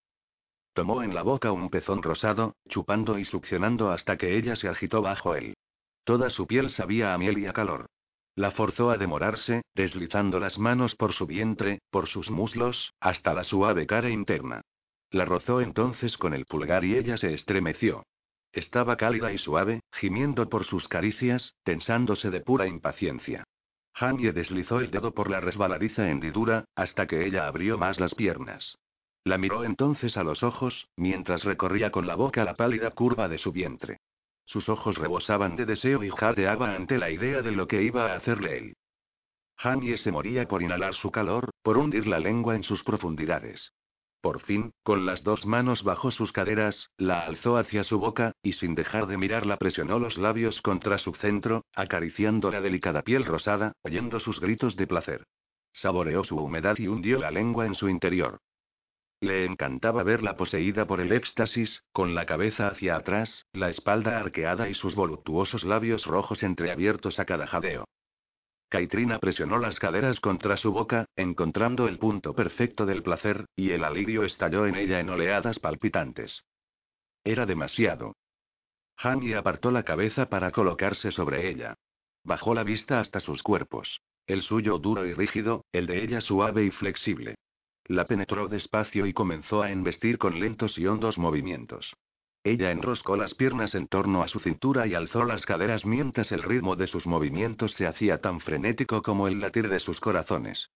Tomó en la boca un pezón rosado, chupando y succionando hasta que ella se agitó bajo él. Toda su piel sabía a miel y a calor. La forzó a demorarse, deslizando las manos por su vientre, por sus muslos, hasta la suave cara interna. La rozó entonces con el pulgar y ella se estremeció. Estaba cálida y suave, gimiendo por sus caricias, tensándose de pura impaciencia. Hanye deslizó el dedo por la resbaladiza hendidura, hasta que ella abrió más las piernas. La miró entonces a los ojos, mientras recorría con la boca la pálida curva de su vientre. Sus ojos rebosaban de deseo y jadeaba ante la idea de lo que iba a hacerle él. Hanye se moría por inhalar su calor, por hundir la lengua en sus profundidades. Por fin, con las dos manos bajo sus caderas, la alzó hacia su boca, y sin dejar de mirarla presionó los labios contra su centro, acariciando la delicada piel rosada, oyendo sus gritos de placer. Saboreó su humedad y hundió la lengua en su interior. Le encantaba verla poseída por el éxtasis, con la cabeza hacia atrás, la espalda arqueada y sus voluptuosos labios rojos entreabiertos a cada jadeo. Kaitrina presionó las caderas contra su boca, encontrando el punto perfecto del placer, y el alivio estalló en ella en oleadas palpitantes. Era demasiado. Hanyi apartó la cabeza para colocarse sobre ella. Bajó la vista hasta sus cuerpos. El suyo duro y rígido, el de ella suave y flexible. La penetró despacio y comenzó a embestir con lentos y hondos movimientos. Ella enroscó las piernas en torno a su cintura y alzó las caderas mientras el ritmo de sus movimientos se hacía tan frenético como el latir de sus corazones.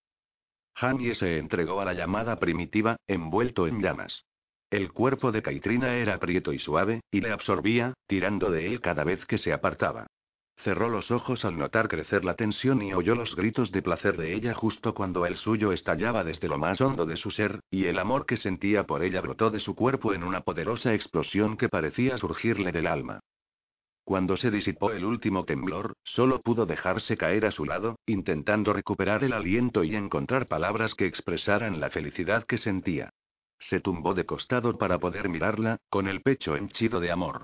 Hanye se entregó a la llamada primitiva, envuelto en llamas. El cuerpo de Kaitrina era prieto y suave, y le absorbía, tirando de él cada vez que se apartaba. Cerró los ojos al notar crecer la tensión y oyó los gritos de placer de ella justo cuando el suyo estallaba desde lo más hondo de su ser, y el amor que sentía por ella brotó de su cuerpo en una poderosa explosión que parecía surgirle del alma. Cuando se disipó el último temblor, solo pudo dejarse caer a su lado, intentando recuperar el aliento y encontrar palabras que expresaran la felicidad que sentía. Se tumbó de costado para poder mirarla, con el pecho henchido de amor.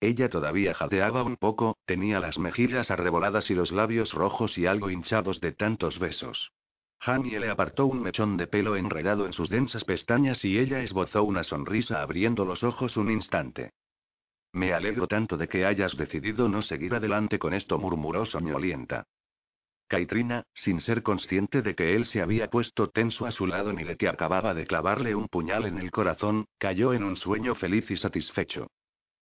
Ella todavía jadeaba un poco, tenía las mejillas arreboladas y los labios rojos y algo hinchados de tantos besos. Hanie le apartó un mechón de pelo enredado en sus densas pestañas y ella esbozó una sonrisa abriendo los ojos un instante. Me alegro tanto de que hayas decidido no seguir adelante con esto, murmuró soñolienta. Caitrina, sin ser consciente de que él se había puesto tenso a su lado ni de que acababa de clavarle un puñal en el corazón, cayó en un sueño feliz y satisfecho.